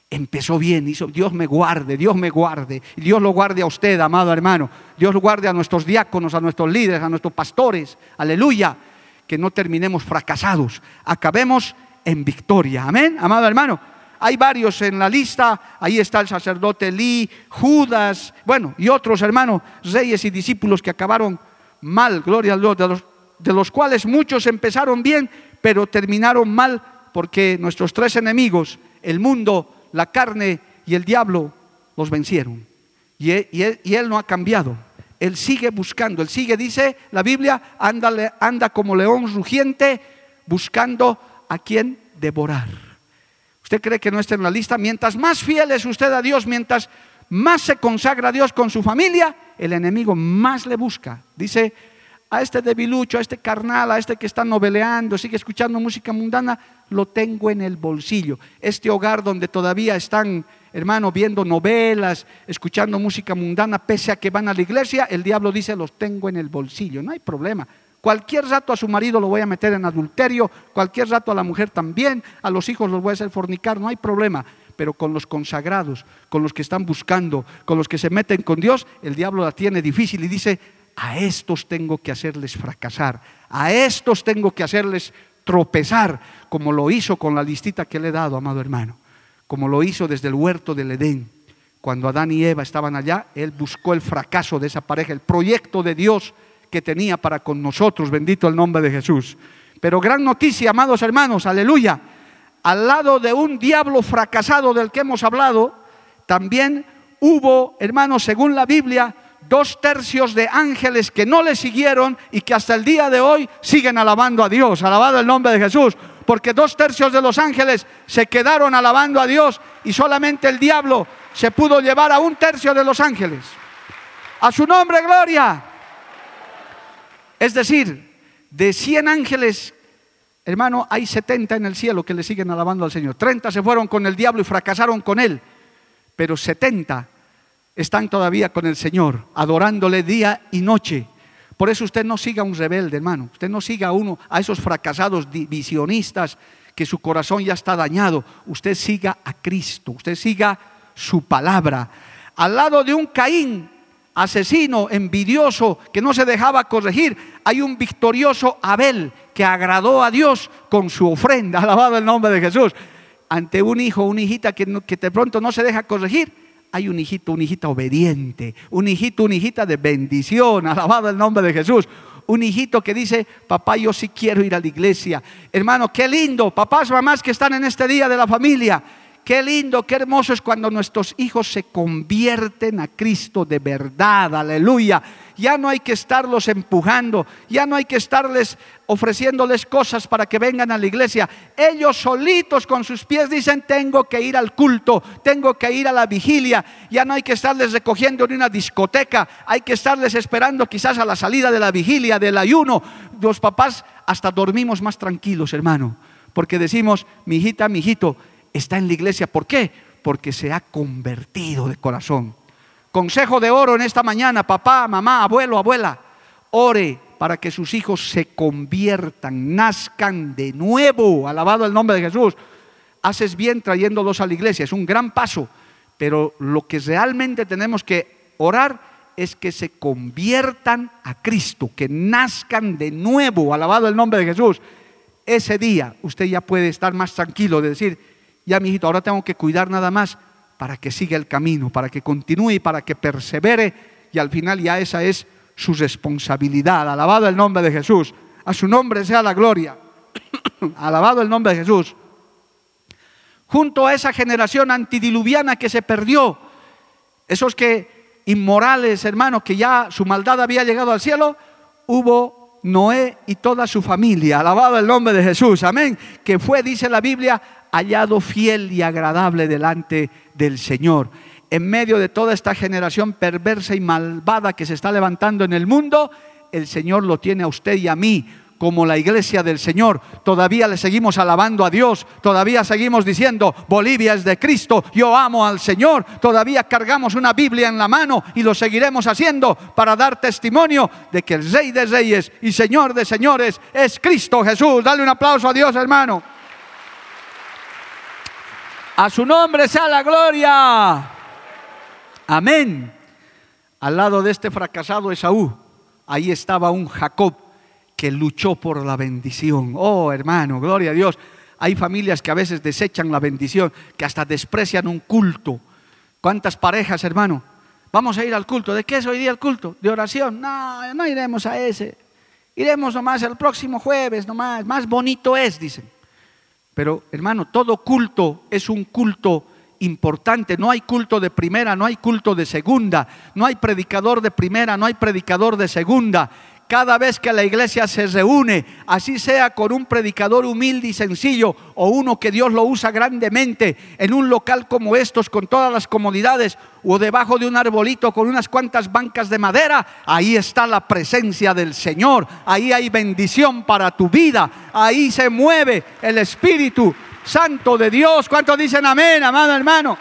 Empezó bien, hizo, Dios me guarde, Dios me guarde. Dios lo guarde a usted, amado hermano. Dios lo guarde a nuestros diáconos, a nuestros líderes, a nuestros pastores. Aleluya que no terminemos fracasados, acabemos en victoria. Amén, amado hermano. Hay varios en la lista, ahí está el sacerdote Lee, Judas, bueno, y otros hermanos, reyes y discípulos que acabaron mal, gloria a Dios, de los, de los cuales muchos empezaron bien, pero terminaron mal porque nuestros tres enemigos, el mundo, la carne y el diablo, los vencieron. Y él, y él no ha cambiado. Él sigue buscando, él sigue, dice la Biblia, anda, como león rugiente buscando a quien devorar. ¿Usted cree que no está en la lista? Mientras más fiel es usted a Dios, mientras más se consagra a Dios con su familia, el enemigo más le busca. Dice, a este debilucho, a este carnal, a este que está noveleando, sigue escuchando música mundana, lo tengo en el bolsillo. Este hogar donde todavía están hermano, viendo novelas, escuchando música mundana, pese a que van a la iglesia, el diablo dice, los tengo en el bolsillo, no hay problema. Cualquier rato a su marido lo voy a meter en adulterio, cualquier rato a la mujer también, a los hijos los voy a hacer fornicar, no hay problema. Pero con los consagrados, con los que están buscando, con los que se meten con Dios, el diablo la tiene difícil y dice, a estos tengo que hacerles fracasar, a estos tengo que hacerles tropezar, como lo hizo con la listita que le he dado, amado hermano como lo hizo desde el huerto del Edén. Cuando Adán y Eva estaban allá, Él buscó el fracaso de esa pareja, el proyecto de Dios que tenía para con nosotros, bendito el nombre de Jesús. Pero gran noticia, amados hermanos, aleluya. Al lado de un diablo fracasado del que hemos hablado, también hubo, hermanos, según la Biblia, dos tercios de ángeles que no le siguieron y que hasta el día de hoy siguen alabando a Dios, alabado el nombre de Jesús porque dos tercios de los ángeles se quedaron alabando a Dios y solamente el diablo se pudo llevar a un tercio de los ángeles. A su nombre, gloria. Es decir, de 100 ángeles, hermano, hay 70 en el cielo que le siguen alabando al Señor. 30 se fueron con el diablo y fracasaron con él, pero 70 están todavía con el Señor, adorándole día y noche. Por eso usted no siga a un rebelde, hermano. Usted no siga a uno, a esos fracasados divisionistas que su corazón ya está dañado. Usted siga a Cristo, usted siga su palabra. Al lado de un Caín asesino, envidioso, que no se dejaba corregir, hay un victorioso Abel que agradó a Dios con su ofrenda, alabado el nombre de Jesús. Ante un hijo, una hijita que, que de pronto no se deja corregir, hay un hijito, una hijita obediente, un hijito, una hijita de bendición, alabado el nombre de Jesús. Un hijito que dice, papá, yo sí quiero ir a la iglesia. Hermano, qué lindo, papás, mamás que están en este día de la familia Qué lindo, qué hermoso es cuando nuestros hijos se convierten a Cristo de verdad, aleluya. Ya no hay que estarlos empujando, ya no hay que estarles ofreciéndoles cosas para que vengan a la iglesia. Ellos solitos con sus pies dicen, tengo que ir al culto, tengo que ir a la vigilia. Ya no hay que estarles recogiendo en una discoteca, hay que estarles esperando quizás a la salida de la vigilia, del ayuno. Los papás hasta dormimos más tranquilos, hermano, porque decimos, mi hijita, mi hijito, está en la iglesia. ¿Por qué? Porque se ha convertido de corazón. Consejo de oro en esta mañana, papá, mamá, abuelo, abuela, ore para que sus hijos se conviertan, nazcan de nuevo. Alabado el nombre de Jesús. Haces bien trayéndolos a la iglesia, es un gran paso, pero lo que realmente tenemos que orar es que se conviertan a Cristo, que nazcan de nuevo. Alabado el nombre de Jesús. Ese día usted ya puede estar más tranquilo de decir, ya mi hijito, ahora tengo que cuidar nada más para que siga el camino, para que continúe para que persevere y al final ya esa es su responsabilidad. Alabado el nombre de Jesús. A su nombre sea la gloria. Alabado el nombre de Jesús. Junto a esa generación antidiluviana que se perdió, esos que inmorales, hermanos, que ya su maldad había llegado al cielo, hubo Noé y toda su familia. Alabado el nombre de Jesús. Amén. Que fue, dice la Biblia, hallado fiel y agradable delante del Señor. En medio de toda esta generación perversa y malvada que se está levantando en el mundo, el Señor lo tiene a usted y a mí como la iglesia del Señor. Todavía le seguimos alabando a Dios, todavía seguimos diciendo, Bolivia es de Cristo, yo amo al Señor, todavía cargamos una Biblia en la mano y lo seguiremos haciendo para dar testimonio de que el Rey de Reyes y Señor de Señores es Cristo Jesús. Dale un aplauso a Dios, hermano. A su nombre sea la gloria. Amén. Al lado de este fracasado Esaú, ahí estaba un Jacob que luchó por la bendición. Oh, hermano, gloria a Dios. Hay familias que a veces desechan la bendición, que hasta desprecian un culto. ¿Cuántas parejas, hermano? Vamos a ir al culto. ¿De qué es hoy día el culto? ¿De oración? No, no iremos a ese. Iremos nomás el próximo jueves, nomás. Más bonito es, dicen. Pero hermano, todo culto es un culto importante. No hay culto de primera, no hay culto de segunda, no hay predicador de primera, no hay predicador de segunda cada vez que la iglesia se reúne, así sea con un predicador humilde y sencillo o uno que Dios lo usa grandemente en un local como estos con todas las comodidades o debajo de un arbolito con unas cuantas bancas de madera, ahí está la presencia del Señor, ahí hay bendición para tu vida, ahí se mueve el Espíritu Santo de Dios. ¿Cuántos dicen amén, amado hermano?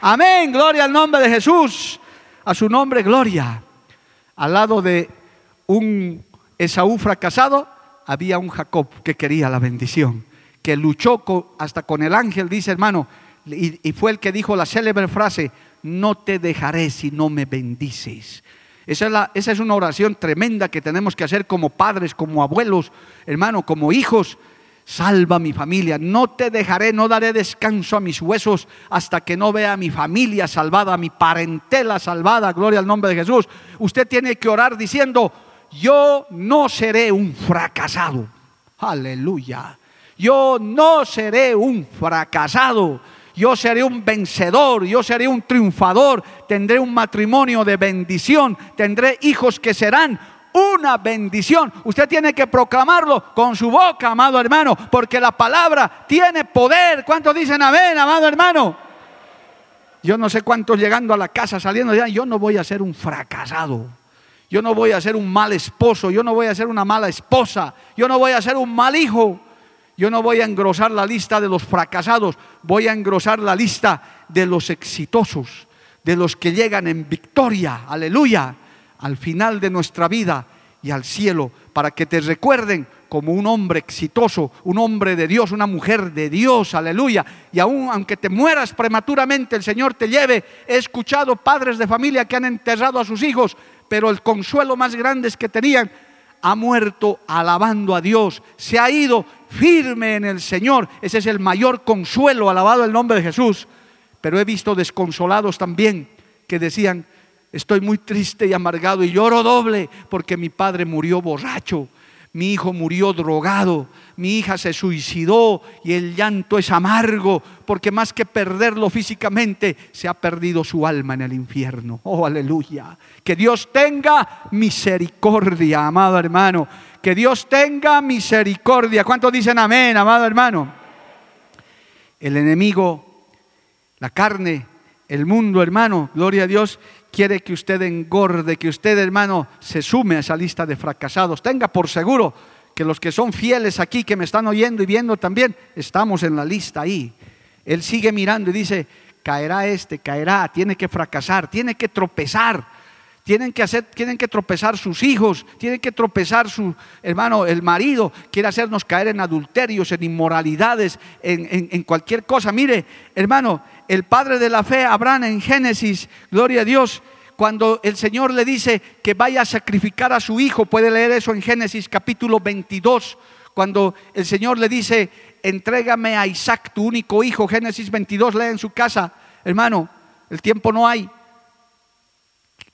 Amén, gloria al nombre de Jesús, a su nombre, gloria. Al lado de un Esaú fracasado, había un Jacob que quería la bendición, que luchó hasta con el ángel, dice hermano, y, fue el que dijo la célebre frase, no te dejaré si no me bendices. Esa es, esa es, una oración tremenda que tenemos que hacer como padres, como abuelos, hermano, como hijos. Salva mi familia, no te dejaré, no daré descanso a mis huesos hasta que no vea a mi familia salvada, a mi parentela salvada, gloria al nombre de Jesús. Usted tiene que orar diciendo, yo no seré un fracasado. Aleluya. Yo no seré un fracasado. Yo seré un vencedor, yo seré un triunfador, tendré un matrimonio de bendición, tendré hijos que serán una bendición. Usted tiene que proclamarlo con su boca, amado hermano, porque la palabra tiene poder. ¿Cuántos dicen amén, amado hermano? Yo no sé cuántos llegando a la casa, saliendo de yo no voy a ser un fracasado. Yo no voy a ser un mal esposo, yo no voy a ser una mala esposa, yo no voy a ser un mal hijo. Yo no voy a engrosar la lista de los fracasados, voy a engrosar la lista de los exitosos, de los que llegan en victoria, aleluya, al final de nuestra vida y al cielo, para que te recuerden como un hombre exitoso, un hombre de Dios, una mujer de Dios, aleluya. Y aún aunque te mueras prematuramente, el Señor te lleve. He escuchado padres de familia que han enterrado a sus hijos, pero el consuelo más grande es que tenían, ha muerto alabando a Dios, se ha ido firme en el Señor. Ese es el mayor consuelo, alabado el nombre de Jesús. Pero he visto desconsolados también que decían, estoy muy triste y amargado y lloro doble porque mi padre murió borracho mi hijo murió drogado, mi hija se suicidó y el llanto es amargo porque más que perderlo físicamente, se ha perdido su alma en el infierno. Oh, aleluya. Que Dios tenga misericordia, amado hermano. Que Dios tenga misericordia. ¿Cuántos dicen amén, amado hermano? El enemigo, la carne, el mundo, hermano, gloria a Dios, quiere que usted engorde, que usted, hermano, se sume a esa lista de fracasados. Tenga por seguro que los que son fieles aquí, que me están oyendo y viendo también, estamos en la lista ahí. Él sigue mirando y dice, caerá este, caerá, tiene que fracasar, tiene que tropezar. Tienen que, hacer, tienen que tropezar sus hijos, tienen que tropezar su hermano, el marido, quiere hacernos caer en adulterios, en inmoralidades, en, en cualquier cosa. Mire, hermano, el padre de la fe, Abraham, en Génesis, gloria a Dios, cuando el Señor le dice que vaya a sacrificar a su hijo, puede leer eso en Génesis capítulo 22, cuando el Señor le dice, entrégame a Isaac, tu único hijo, Génesis 22, lee en su casa, hermano, el tiempo no hay.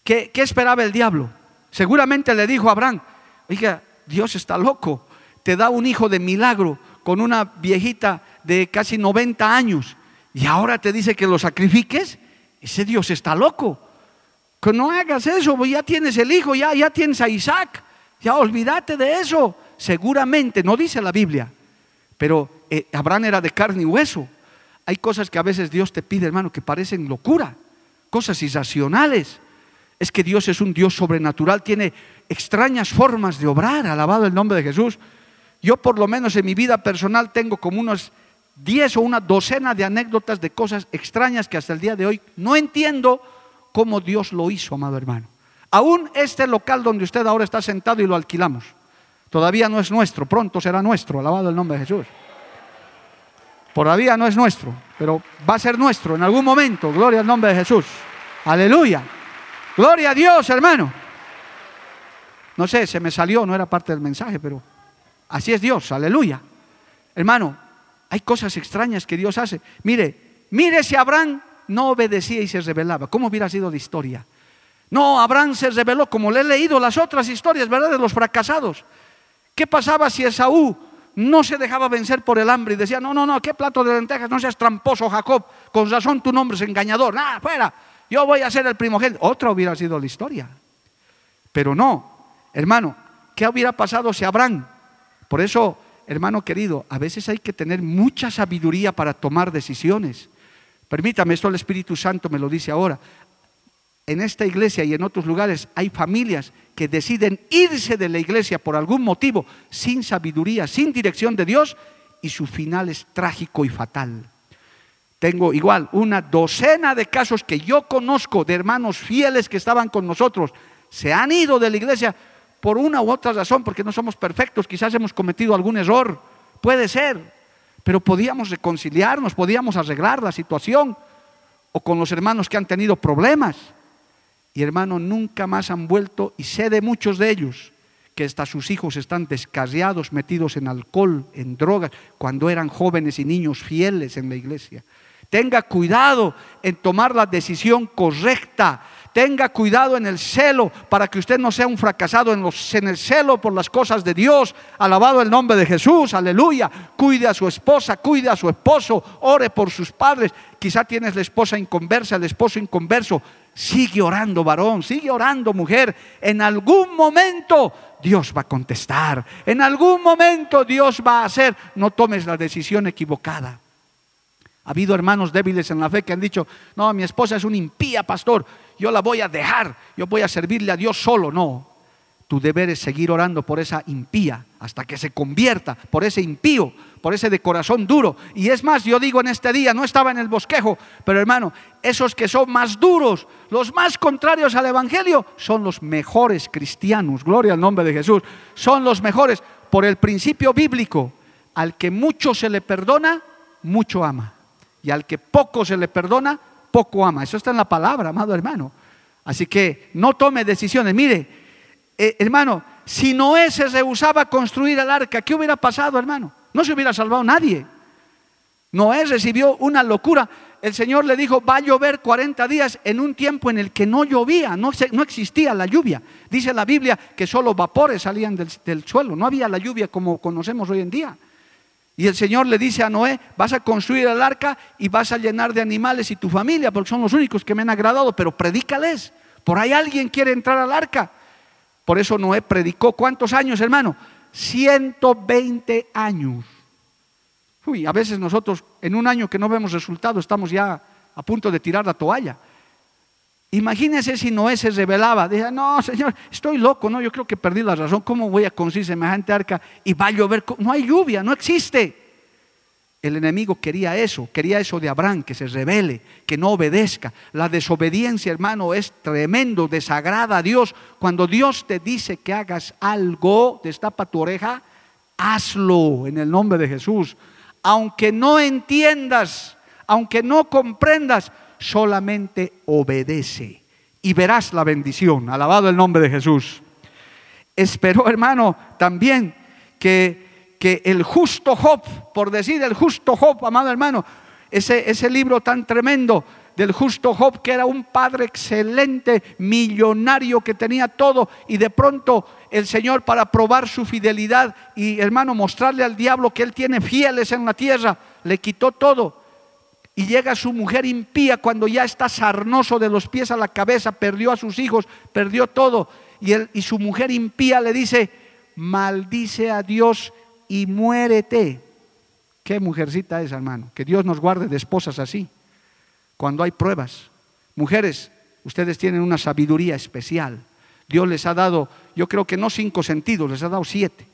¿Qué, esperaba el diablo? Seguramente le dijo a Abraham, oiga, Dios está loco, te da un hijo de milagro con una viejita de casi 90 años y ahora te dice que lo sacrifiques, ese Dios está loco. Que no hagas eso, pues ya tienes el hijo, ya, ya tienes a Isaac, ya olvídate de eso. Seguramente, no dice la Biblia, pero eh, Abraham era de carne y hueso. Hay cosas que a veces Dios te pide, hermano, que parecen locura, cosas irracionales. Es que Dios es un Dios sobrenatural, tiene extrañas formas de obrar, alabado el nombre de Jesús. Yo por lo menos en mi vida personal tengo como unos diez o una docena de anécdotas de cosas extrañas que hasta el día de hoy no entiendo cómo Dios lo hizo, amado hermano. Aún este local donde usted ahora está sentado y lo alquilamos, todavía no es nuestro, pronto será nuestro, alabado el nombre de Jesús. Todavía no es nuestro, pero va a ser nuestro en algún momento, gloria al nombre de Jesús. Aleluya. Gloria a Dios, hermano. No sé, se me salió, no era parte del mensaje, pero así es Dios, aleluya. Hermano, hay cosas extrañas que Dios hace. Mire, mire si Abraham no obedecía y se rebelaba. ¿Cómo hubiera sido la historia? No, Abraham se rebeló, como le he leído las otras historias, ¿verdad? De los fracasados. ¿Qué pasaba si Esaú no se dejaba vencer por el hambre y decía, no, no, no, qué plato de lentejas, no seas tramposo, Jacob, con razón tu nombre es engañador, nada, fuera, yo voy a ser el primogénito. Otra hubiera sido la historia. Pero no, hermano, ¿qué hubiera pasado si Abraham? Por eso hermano querido, a veces hay que tener mucha sabiduría para tomar decisiones. Permítame, esto el Espíritu Santo me lo dice ahora. En esta iglesia y en otros lugares hay familias que deciden irse de la iglesia por algún motivo sin sabiduría, sin dirección de Dios y su final es trágico y fatal. Tengo igual una docena de casos que yo conozco de hermanos fieles que estaban con nosotros, se han ido de la iglesia por una u otra razón, porque no somos perfectos, quizás hemos cometido algún error, puede ser, pero podíamos reconciliarnos, podíamos arreglar la situación, o con los hermanos que han tenido problemas. Y hermanos, nunca más han vuelto, y sé de muchos de ellos, que hasta sus hijos están descarriados, metidos en alcohol, en drogas, cuando eran jóvenes y niños fieles en la iglesia. Tenga cuidado en tomar la decisión correcta Tenga cuidado en el celo para que usted no sea un fracasado en, en el celo por las cosas de Dios. Alabado el nombre de Jesús, aleluya. Cuide a su esposa, cuide a su esposo, ore por sus padres. Quizá tienes la esposa inconversa, el esposo inconverso. Sigue orando, varón, sigue orando, mujer. En algún momento Dios va a contestar. En algún momento Dios va a hacer. No tomes la decisión equivocada. Ha habido hermanos débiles en la fe que han dicho, no, mi esposa es un impía, pastor, yo la voy a dejar, yo voy a servirle a Dios solo. No, tu deber es seguir orando por esa impía hasta que se convierta, por ese impío, por ese de corazón duro. Y es más, yo digo en este día, no estaba en el bosquejo, pero hermano, esos que son más duros, los más contrarios al Evangelio, son los mejores cristianos, gloria al nombre de Jesús, son los mejores por el principio bíblico. Al que mucho se le perdona, mucho ama. Y al que poco se le perdona, poco ama. Eso está en la palabra, amado hermano. Así que no tome decisiones. Mire, eh, hermano, si Noé se rehusaba a construir el arca, ¿qué hubiera pasado, hermano? No se hubiera salvado nadie. Noé recibió una locura. El Señor le dijo, va a llover 40 días en un tiempo en el que no llovía, no, no existía la lluvia. Dice la Biblia que solo vapores salían del suelo, no había la lluvia como conocemos hoy en día. Y el Señor le dice a Noé, vas a construir el arca y vas a llenar de animales y tu familia, porque son los únicos que me han agradado, pero predícales. Por ahí alguien quiere entrar al arca. Por eso Noé predicó cuántos años, hermano? 120 años. Uy, a veces nosotros en un año que no vemos resultado estamos ya a punto de tirar la toalla. Imagínese si Noé se revelaba, decía, no, Señor, estoy loco, no, yo creo que perdí la razón, ¿cómo voy a construir semejante arca y va a llover? No hay lluvia, no existe. El enemigo quería eso, quería eso de Abraham, que se revele, que no obedezca. La desobediencia, hermano, es tremendo, desagrada a Dios. Cuando Dios te dice que hagas algo, destapa tu oreja, hazlo en el nombre de Jesús. Aunque no entiendas, aunque no comprendas, solamente obedece y verás la bendición. Alabado el nombre de Jesús. Esperó, hermano, también que que el justo Job, por decir el justo Job, amado hermano, ese, ese libro tan tremendo del justo Job, que era un padre excelente, millonario, que tenía todo, y de pronto el Señor para probar su fidelidad y hermano, mostrarle al diablo que él tiene fieles en la tierra, le quitó todo. Y llega su mujer impía cuando ya está sarnoso de los pies a la cabeza, perdió a sus hijos, perdió todo. Y, él, y su mujer impía le dice, maldice a Dios y muérete. Qué mujercita es, hermano. Que Dios nos guarde de esposas así. Cuando hay pruebas. Mujeres, ustedes tienen una sabiduría especial. Dios les ha dado, yo creo que no cinco sentidos, les ha dado siete.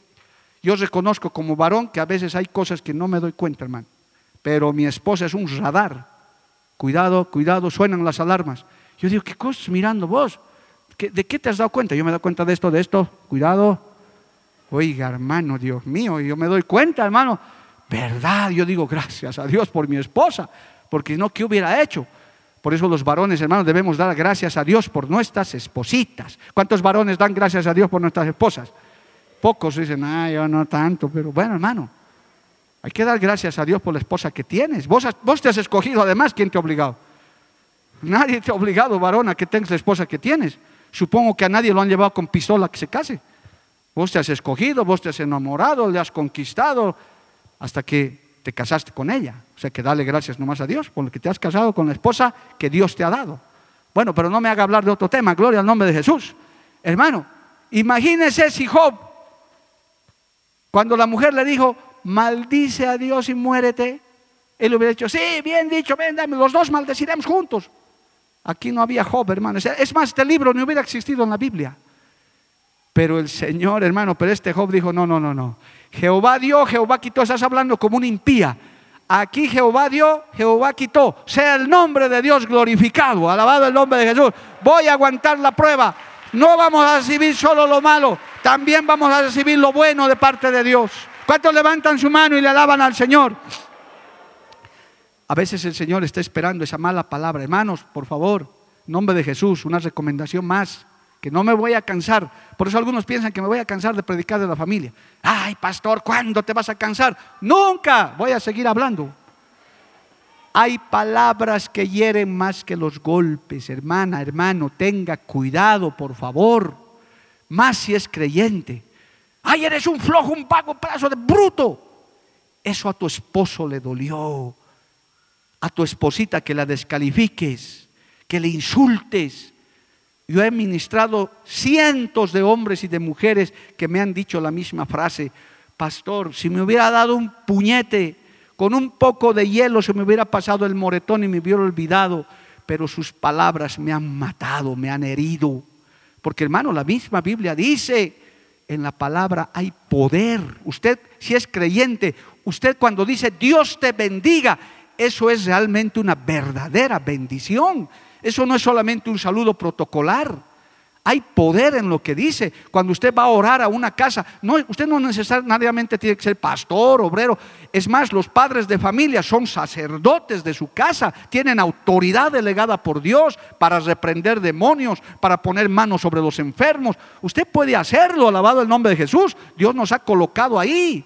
Yo reconozco como varón que a veces hay cosas que no me doy cuenta, hermano. Pero mi esposa es un radar. Cuidado, cuidado, suenan las alarmas. Yo digo, ¿qué cosas mirando vos? ¿De qué te has dado cuenta? Yo me he dado cuenta de esto, de esto. Cuidado, Oiga, hermano, Dios mío, yo me doy cuenta, hermano, verdad, yo digo gracias a Dios por mi esposa, porque no, ¿qué hubiera hecho? Por eso los varones, hermanos, debemos dar gracias a Dios por nuestras espositas. ¿Cuántos varones dan gracias a Dios por nuestras esposas? Pocos dicen, ah, yo no tanto, pero bueno, hermano, hay que dar gracias a Dios por la esposa que tienes. Vos, vos te has escogido además, ¿quién te ha obligado? Nadie te ha obligado, varón, a que tengas la esposa que tienes. Supongo que a nadie lo han llevado con pistola que se case. Vos te has escogido, vos te has enamorado, le has conquistado hasta que te casaste con ella. O sea que dale gracias nomás a Dios por lo que te has casado con la esposa que Dios te ha dado. Bueno, pero no me haga hablar de otro tema, gloria al nombre de Jesús. Hermano, imagínese si Job, cuando la mujer le dijo, maldice a Dios y muérete, él hubiera dicho, sí, bien dicho, ven, dame, los dos maldeciremos juntos. Aquí no había Job, hermano. Es más, este libro no hubiera existido en la Biblia. Pero el Señor, hermano, pero este Job dijo, no, no, no, no. Jehová dio, Jehová quitó, estás hablando como un impía. Aquí Jehová dio, Jehová quitó. Sea el nombre de Dios glorificado, alabado el nombre de Jesús. Voy a aguantar la prueba. No vamos a recibir solo lo malo, también vamos a recibir lo bueno de parte de Dios. ¿Cuántos levantan su mano y le alaban al Señor? A veces el Señor está esperando esa mala palabra. Hermanos, por favor, en nombre de Jesús, una recomendación más que no me voy a cansar. Por eso algunos piensan que me voy a cansar de predicar de la familia. Ay, pastor, ¿cuándo te vas a cansar? Nunca voy a seguir hablando. Hay palabras que hieren más que los golpes, hermana, hermano, tenga cuidado, por favor. Más si es creyente. Ay, eres un flojo, un vago, un pedazo de bruto. Eso a tu esposo le dolió. A tu esposita que la descalifiques, que le insultes, yo he ministrado cientos de hombres y de mujeres que me han dicho la misma frase, pastor, si me hubiera dado un puñete Con un poco de hielo se me hubiera pasado el moretón y me hubiera olvidado, pero sus palabras me han matado, me han herido. Porque hermano, la misma Biblia dice, en la palabra hay poder. Usted, si es creyente, usted cuando dice Dios te bendiga, eso es realmente una verdadera bendición. Eso no es solamente un saludo protocolar. Hay poder en lo que dice. Cuando usted va a orar a una casa, no, usted no necesariamente tiene que ser pastor, obrero. Es más, los padres de familia son sacerdotes de su casa, tienen autoridad delegada por Dios para reprender demonios, para poner manos sobre los enfermos. Usted puede hacerlo, alabado el nombre de Jesús. Dios nos ha colocado ahí.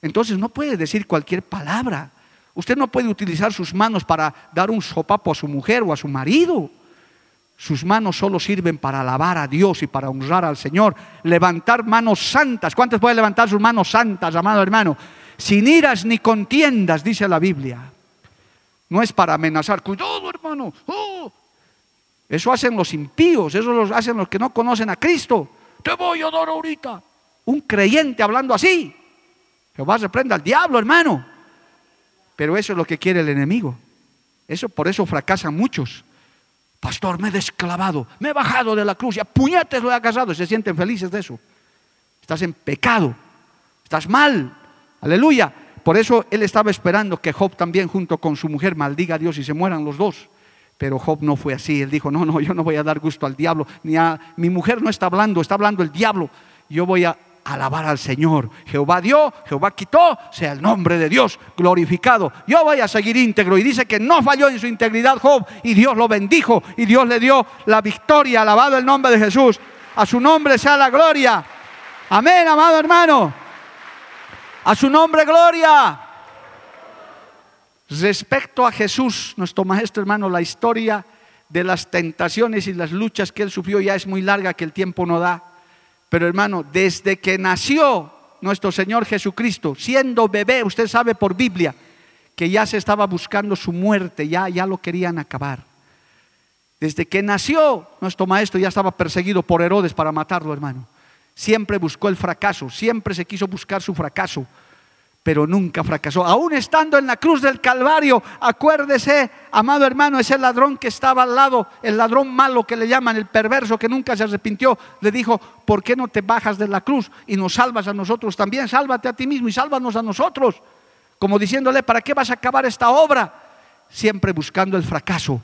Entonces no puede decir cualquier palabra. Usted no puede utilizar sus manos para dar un sopapo a su mujer o a su marido. Sus manos solo sirven para alabar a Dios y para honrar al Señor. Levantar manos santas. ¿Cuántos pueden levantar sus manos santas, amado hermano? Sin iras ni contiendas, dice la Biblia. No es para amenazar. Cuidado, hermano. Oh. Eso hacen los impíos, eso lo hacen los que no conocen a Cristo. Te voy a dar ahorita. Un creyente hablando así. Jehová reprenda al diablo, hermano. Pero eso es lo que quiere el enemigo. Eso por eso fracasan muchos. Pastor, me he desclavado, me he bajado de la cruz y a puñetes lo he casado. Se sienten felices de eso. Estás en pecado, estás mal. Aleluya. Por eso él estaba esperando que Job también junto con su mujer maldiga a Dios y se mueran los dos. Pero Job no fue así. Él dijo, no, no, yo no voy a dar gusto al diablo. Ni a mi mujer no está hablando, está hablando el diablo. Yo voy a alabar al Señor. Jehová dio, Jehová quitó, sea el nombre de Dios glorificado. Yo voy a seguir íntegro. Y dice que no falló en su integridad Job y Dios lo bendijo y Dios le dio la victoria. Alabado el nombre de Jesús. A su nombre sea la gloria. Amén, amado hermano. A su nombre gloria. Respecto a Jesús, nuestro maestro hermano, la historia de las tentaciones y las luchas que él sufrió ya es muy larga que el tiempo no da. Pero hermano, desde que nació nuestro Señor Jesucristo, siendo bebé, usted sabe por Biblia, que ya se estaba buscando su muerte, ya, ya lo querían acabar. Desde que nació, nuestro maestro ya estaba perseguido por Herodes para matarlo, hermano. Siempre buscó el fracaso, siempre se quiso buscar su fracaso pero nunca fracasó. Aún estando en la cruz del Calvario, acuérdese, amado hermano, ese ladrón que estaba al lado, el ladrón malo que le llaman, el perverso que nunca se arrepintió, le dijo, ¿por qué no te bajas de la cruz y nos salvas a nosotros también? Sálvate a ti mismo y sálvanos a nosotros. Como diciéndole, ¿para qué vas a acabar esta obra? Siempre buscando el fracaso.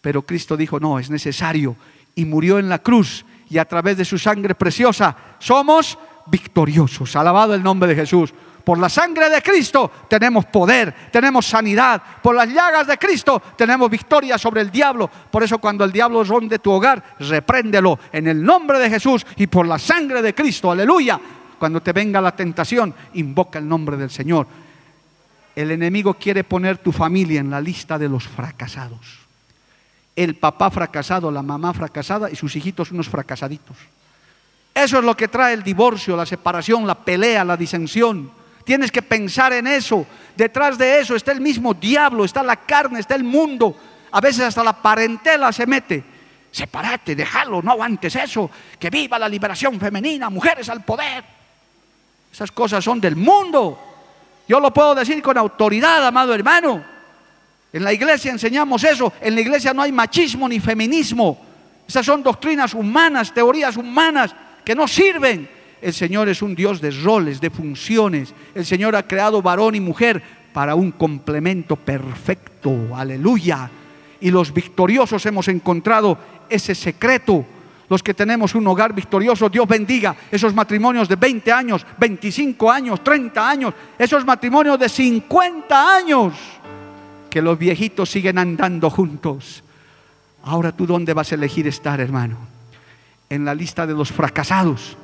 Pero Cristo dijo, no, es necesario. Y murió en la cruz y a través de su sangre preciosa somos victoriosos. Alabado el nombre de Jesús. Por la sangre de Cristo tenemos poder, tenemos sanidad. Por las llagas de Cristo tenemos victoria sobre el diablo. Por eso cuando el diablo ronde tu hogar, repréndelo en el nombre de Jesús y por la sangre de Cristo. Aleluya. Cuando te venga la tentación, invoca el nombre del Señor. El enemigo quiere poner tu familia en la lista de los fracasados. El papá fracasado, la mamá fracasada y sus hijitos unos fracasaditos. Eso es lo que trae el divorcio, la separación, la pelea, la disensión. Tienes que pensar en eso. Detrás de eso está el mismo diablo, está la carne, está el mundo. A veces hasta la parentela se mete. Sepárate, déjalo, no aguantes eso. Que viva la liberación femenina, mujeres al poder. Esas cosas son del mundo. Yo lo puedo decir con autoridad, amado hermano. En la iglesia enseñamos eso. En la iglesia no hay machismo ni feminismo. Esas son doctrinas humanas, teorías humanas que no sirven. El Señor es un Dios de roles, de funciones. El Señor ha creado varón y mujer para un complemento perfecto. Aleluya. Y los victoriosos hemos encontrado ese secreto. Los que tenemos un hogar victorioso, Dios bendiga esos matrimonios de 20 años, 25 años, 30 años, esos matrimonios de 50 años, que los viejitos siguen andando juntos. Ahora tú dónde vas a elegir estar, hermano? En la lista de los fracasados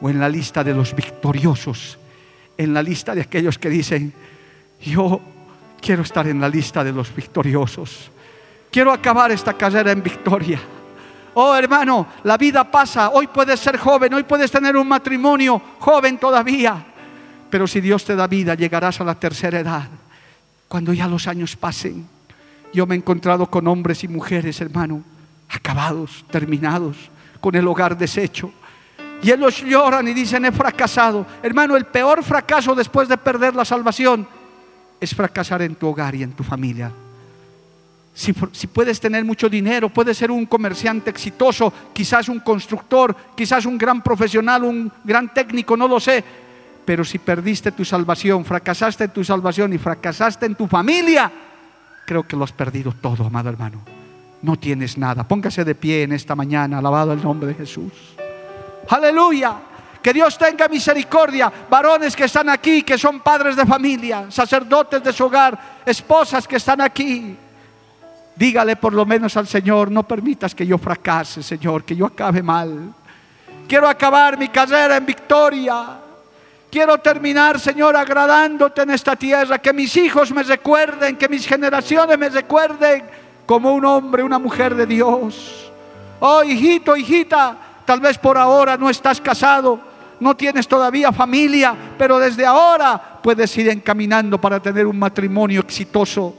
o en la lista de los victoriosos, en la lista de aquellos que dicen, yo quiero estar en la lista de los victoriosos, quiero acabar esta carrera en victoria. Oh hermano, la vida pasa, hoy puedes ser joven, hoy puedes tener un matrimonio joven todavía, pero si Dios te da vida, llegarás a la tercera edad, cuando ya los años pasen. Yo me he encontrado con hombres y mujeres, hermano, acabados, terminados, con el hogar deshecho, y ellos lloran y dicen, he fracasado. Hermano, el peor fracaso después de perder la salvación es fracasar en tu hogar y en tu familia. Si, puedes tener mucho dinero, puedes ser un comerciante exitoso, quizás un constructor, quizás un gran profesional, un gran técnico, no lo sé. Pero si perdiste tu salvación, fracasaste en tu salvación y fracasaste en tu familia, creo que lo has perdido todo, amado hermano. No tienes nada. Póngase de pie en esta mañana, alabado el nombre de Jesús. Aleluya. Que Dios tenga misericordia. Varones que están aquí, que son padres de familia, sacerdotes de su hogar, esposas que están aquí. Dígale por lo menos al Señor, no permitas que yo fracase, Señor, que yo acabe mal. Quiero acabar mi carrera en victoria. Quiero terminar, Señor, agradándote en esta tierra. Que mis hijos me recuerden, que mis generaciones me recuerden como un hombre, una mujer de Dios. Oh, hijito, hijita, tal vez por ahora no estás casado, no tienes todavía familia, pero desde ahora puedes ir encaminando para tener un matrimonio exitoso.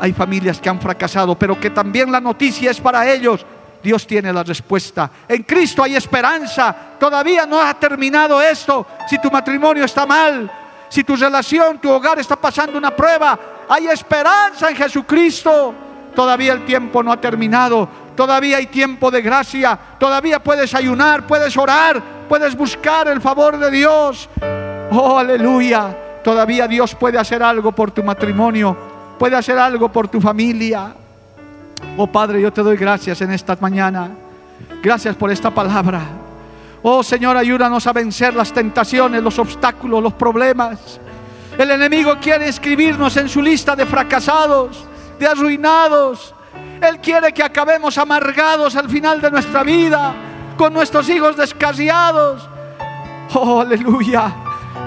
Hay familias que han fracasado, pero que también la noticia es para ellos. Dios tiene la respuesta. En Cristo hay esperanza. Todavía no ha terminado esto. Si tu matrimonio está mal, si tu relación, tu hogar está pasando una prueba, hay esperanza en Jesucristo. Todavía el tiempo no ha terminado. Todavía hay tiempo de gracia. Todavía puedes ayunar, puedes orar, puedes buscar el favor de Dios. Oh, aleluya. Todavía Dios puede hacer algo por tu matrimonio puede hacer algo por tu familia. Oh Padre, yo te doy gracias en esta mañana. Gracias por esta palabra. Oh Señor, ayúdanos a vencer las tentaciones, los obstáculos, los problemas. El enemigo quiere escribirnos en su lista de fracasados, de arruinados. Él quiere que acabemos amargados al final de nuestra vida, con nuestros hijos descarriados. Oh, aleluya.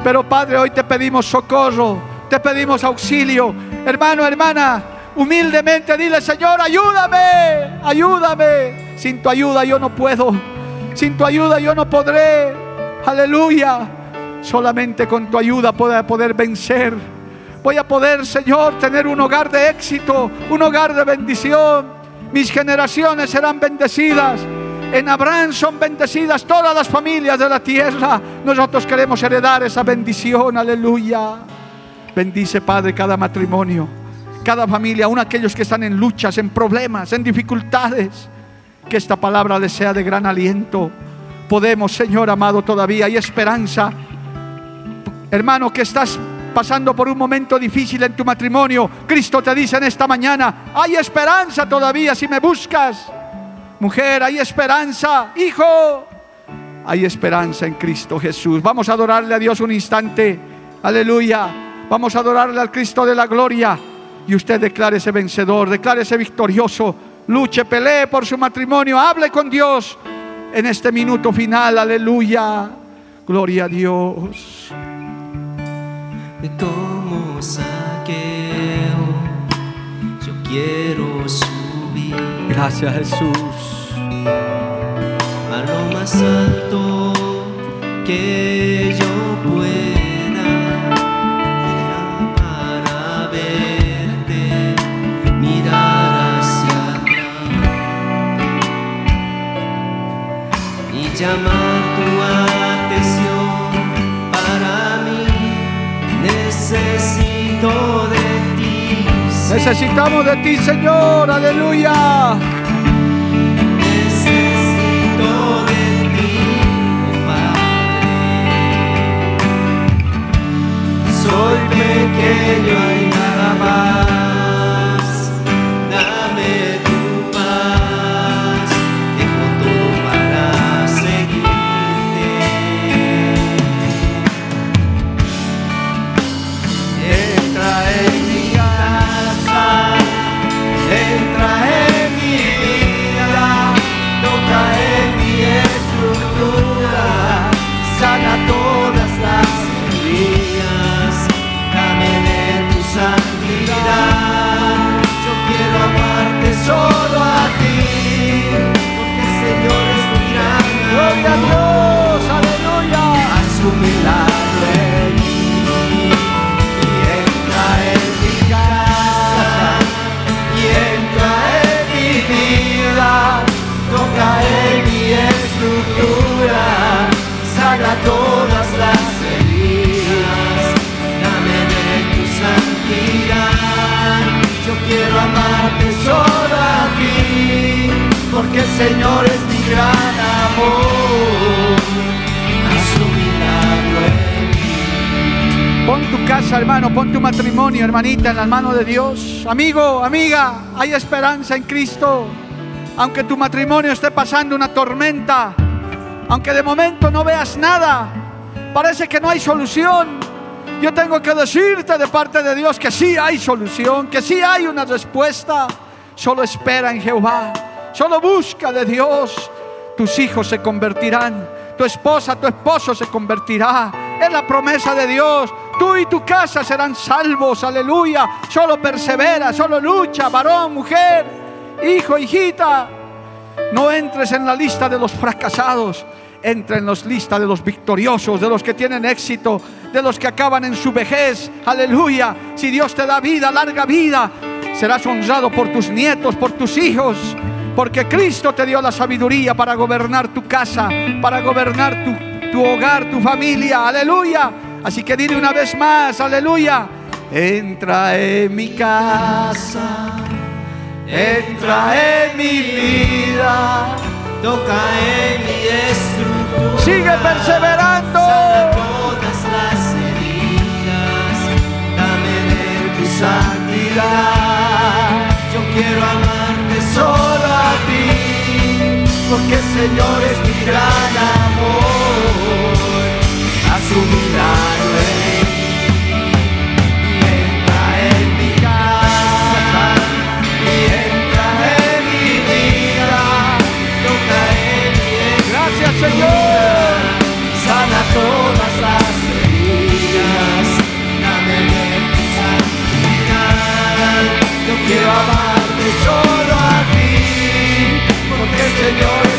Pero Padre, hoy te pedimos socorro, te pedimos auxilio Hermano, hermana, humildemente dile, Señor, ayúdame, ayúdame. Sin tu ayuda yo no puedo. Sin tu ayuda yo no podré. Aleluya. Solamente con tu ayuda a poder vencer. Voy a poder, Señor, tener un hogar de éxito, un hogar de bendición. Mis generaciones serán bendecidas. En Abraham son bendecidas todas las familias de la tierra. Nosotros queremos heredar esa bendición. Aleluya. Bendice, Padre, cada matrimonio, cada familia, aún aquellos que están en luchas, en problemas, en dificultades. Que esta palabra les sea de gran aliento. Podemos, Señor amado, todavía hay esperanza. Hermano, que estás pasando por un momento difícil en tu matrimonio, Cristo te dice en esta mañana, hay esperanza todavía si me buscas. Mujer, hay esperanza. Hijo, hay esperanza en Cristo Jesús. Vamos a adorarle a Dios un instante. Aleluya. Vamos a adorarle al Cristo de la gloria. Y usted declare ese vencedor, declare ese victorioso. Luche, pelee por su matrimonio. Hable con Dios en este minuto final. Aleluya. Gloria a Dios. Como saqueo, yo quiero subir. Gracias Jesús. A lo más alto que yo pueda. llamar Necesito de ti. Necesitamos de ti, Señor. Aleluya. Necesito de ti, Padre. Soy pequeño y nada más. En las manos de Dios. Amigo, amiga, hay esperanza en Cristo. Aunque tu matrimonio esté pasando una tormenta, aunque de momento no veas nada, parece que no hay solución. Yo tengo que decirte de parte de Dios que sí hay solución, que sí hay una respuesta. Solo espera en Jehová, solo busca de Dios. Tus hijos se convertirán, tu esposa, tu esposo se convertirá. Es la promesa de Dios. Tú y tu casa serán salvos, aleluya. Solo persevera, solo lucha, varón, mujer, hijo, hijita. No entres en la lista de los fracasados. Entra en los listas de los victoriosos, de los que tienen éxito, de los que acaban en su vejez. Aleluya. Si Dios te da vida, larga vida, serás honrado por tus nietos, por tus hijos. Porque Cristo te dio la sabiduría para gobernar tu casa, para gobernar tu, tu hogar, tu familia. Aleluya. Así que dile una vez más, aleluya. Entra en mi casa, entra en mi vida. Toca en mi estructura. Sigue perseverando. Todas las heridas. Dame de tu santidad. Yo quiero amarte solo a ti. Porque Señor es mi gran amor. Quiero amarte solo a ti, porque el Señor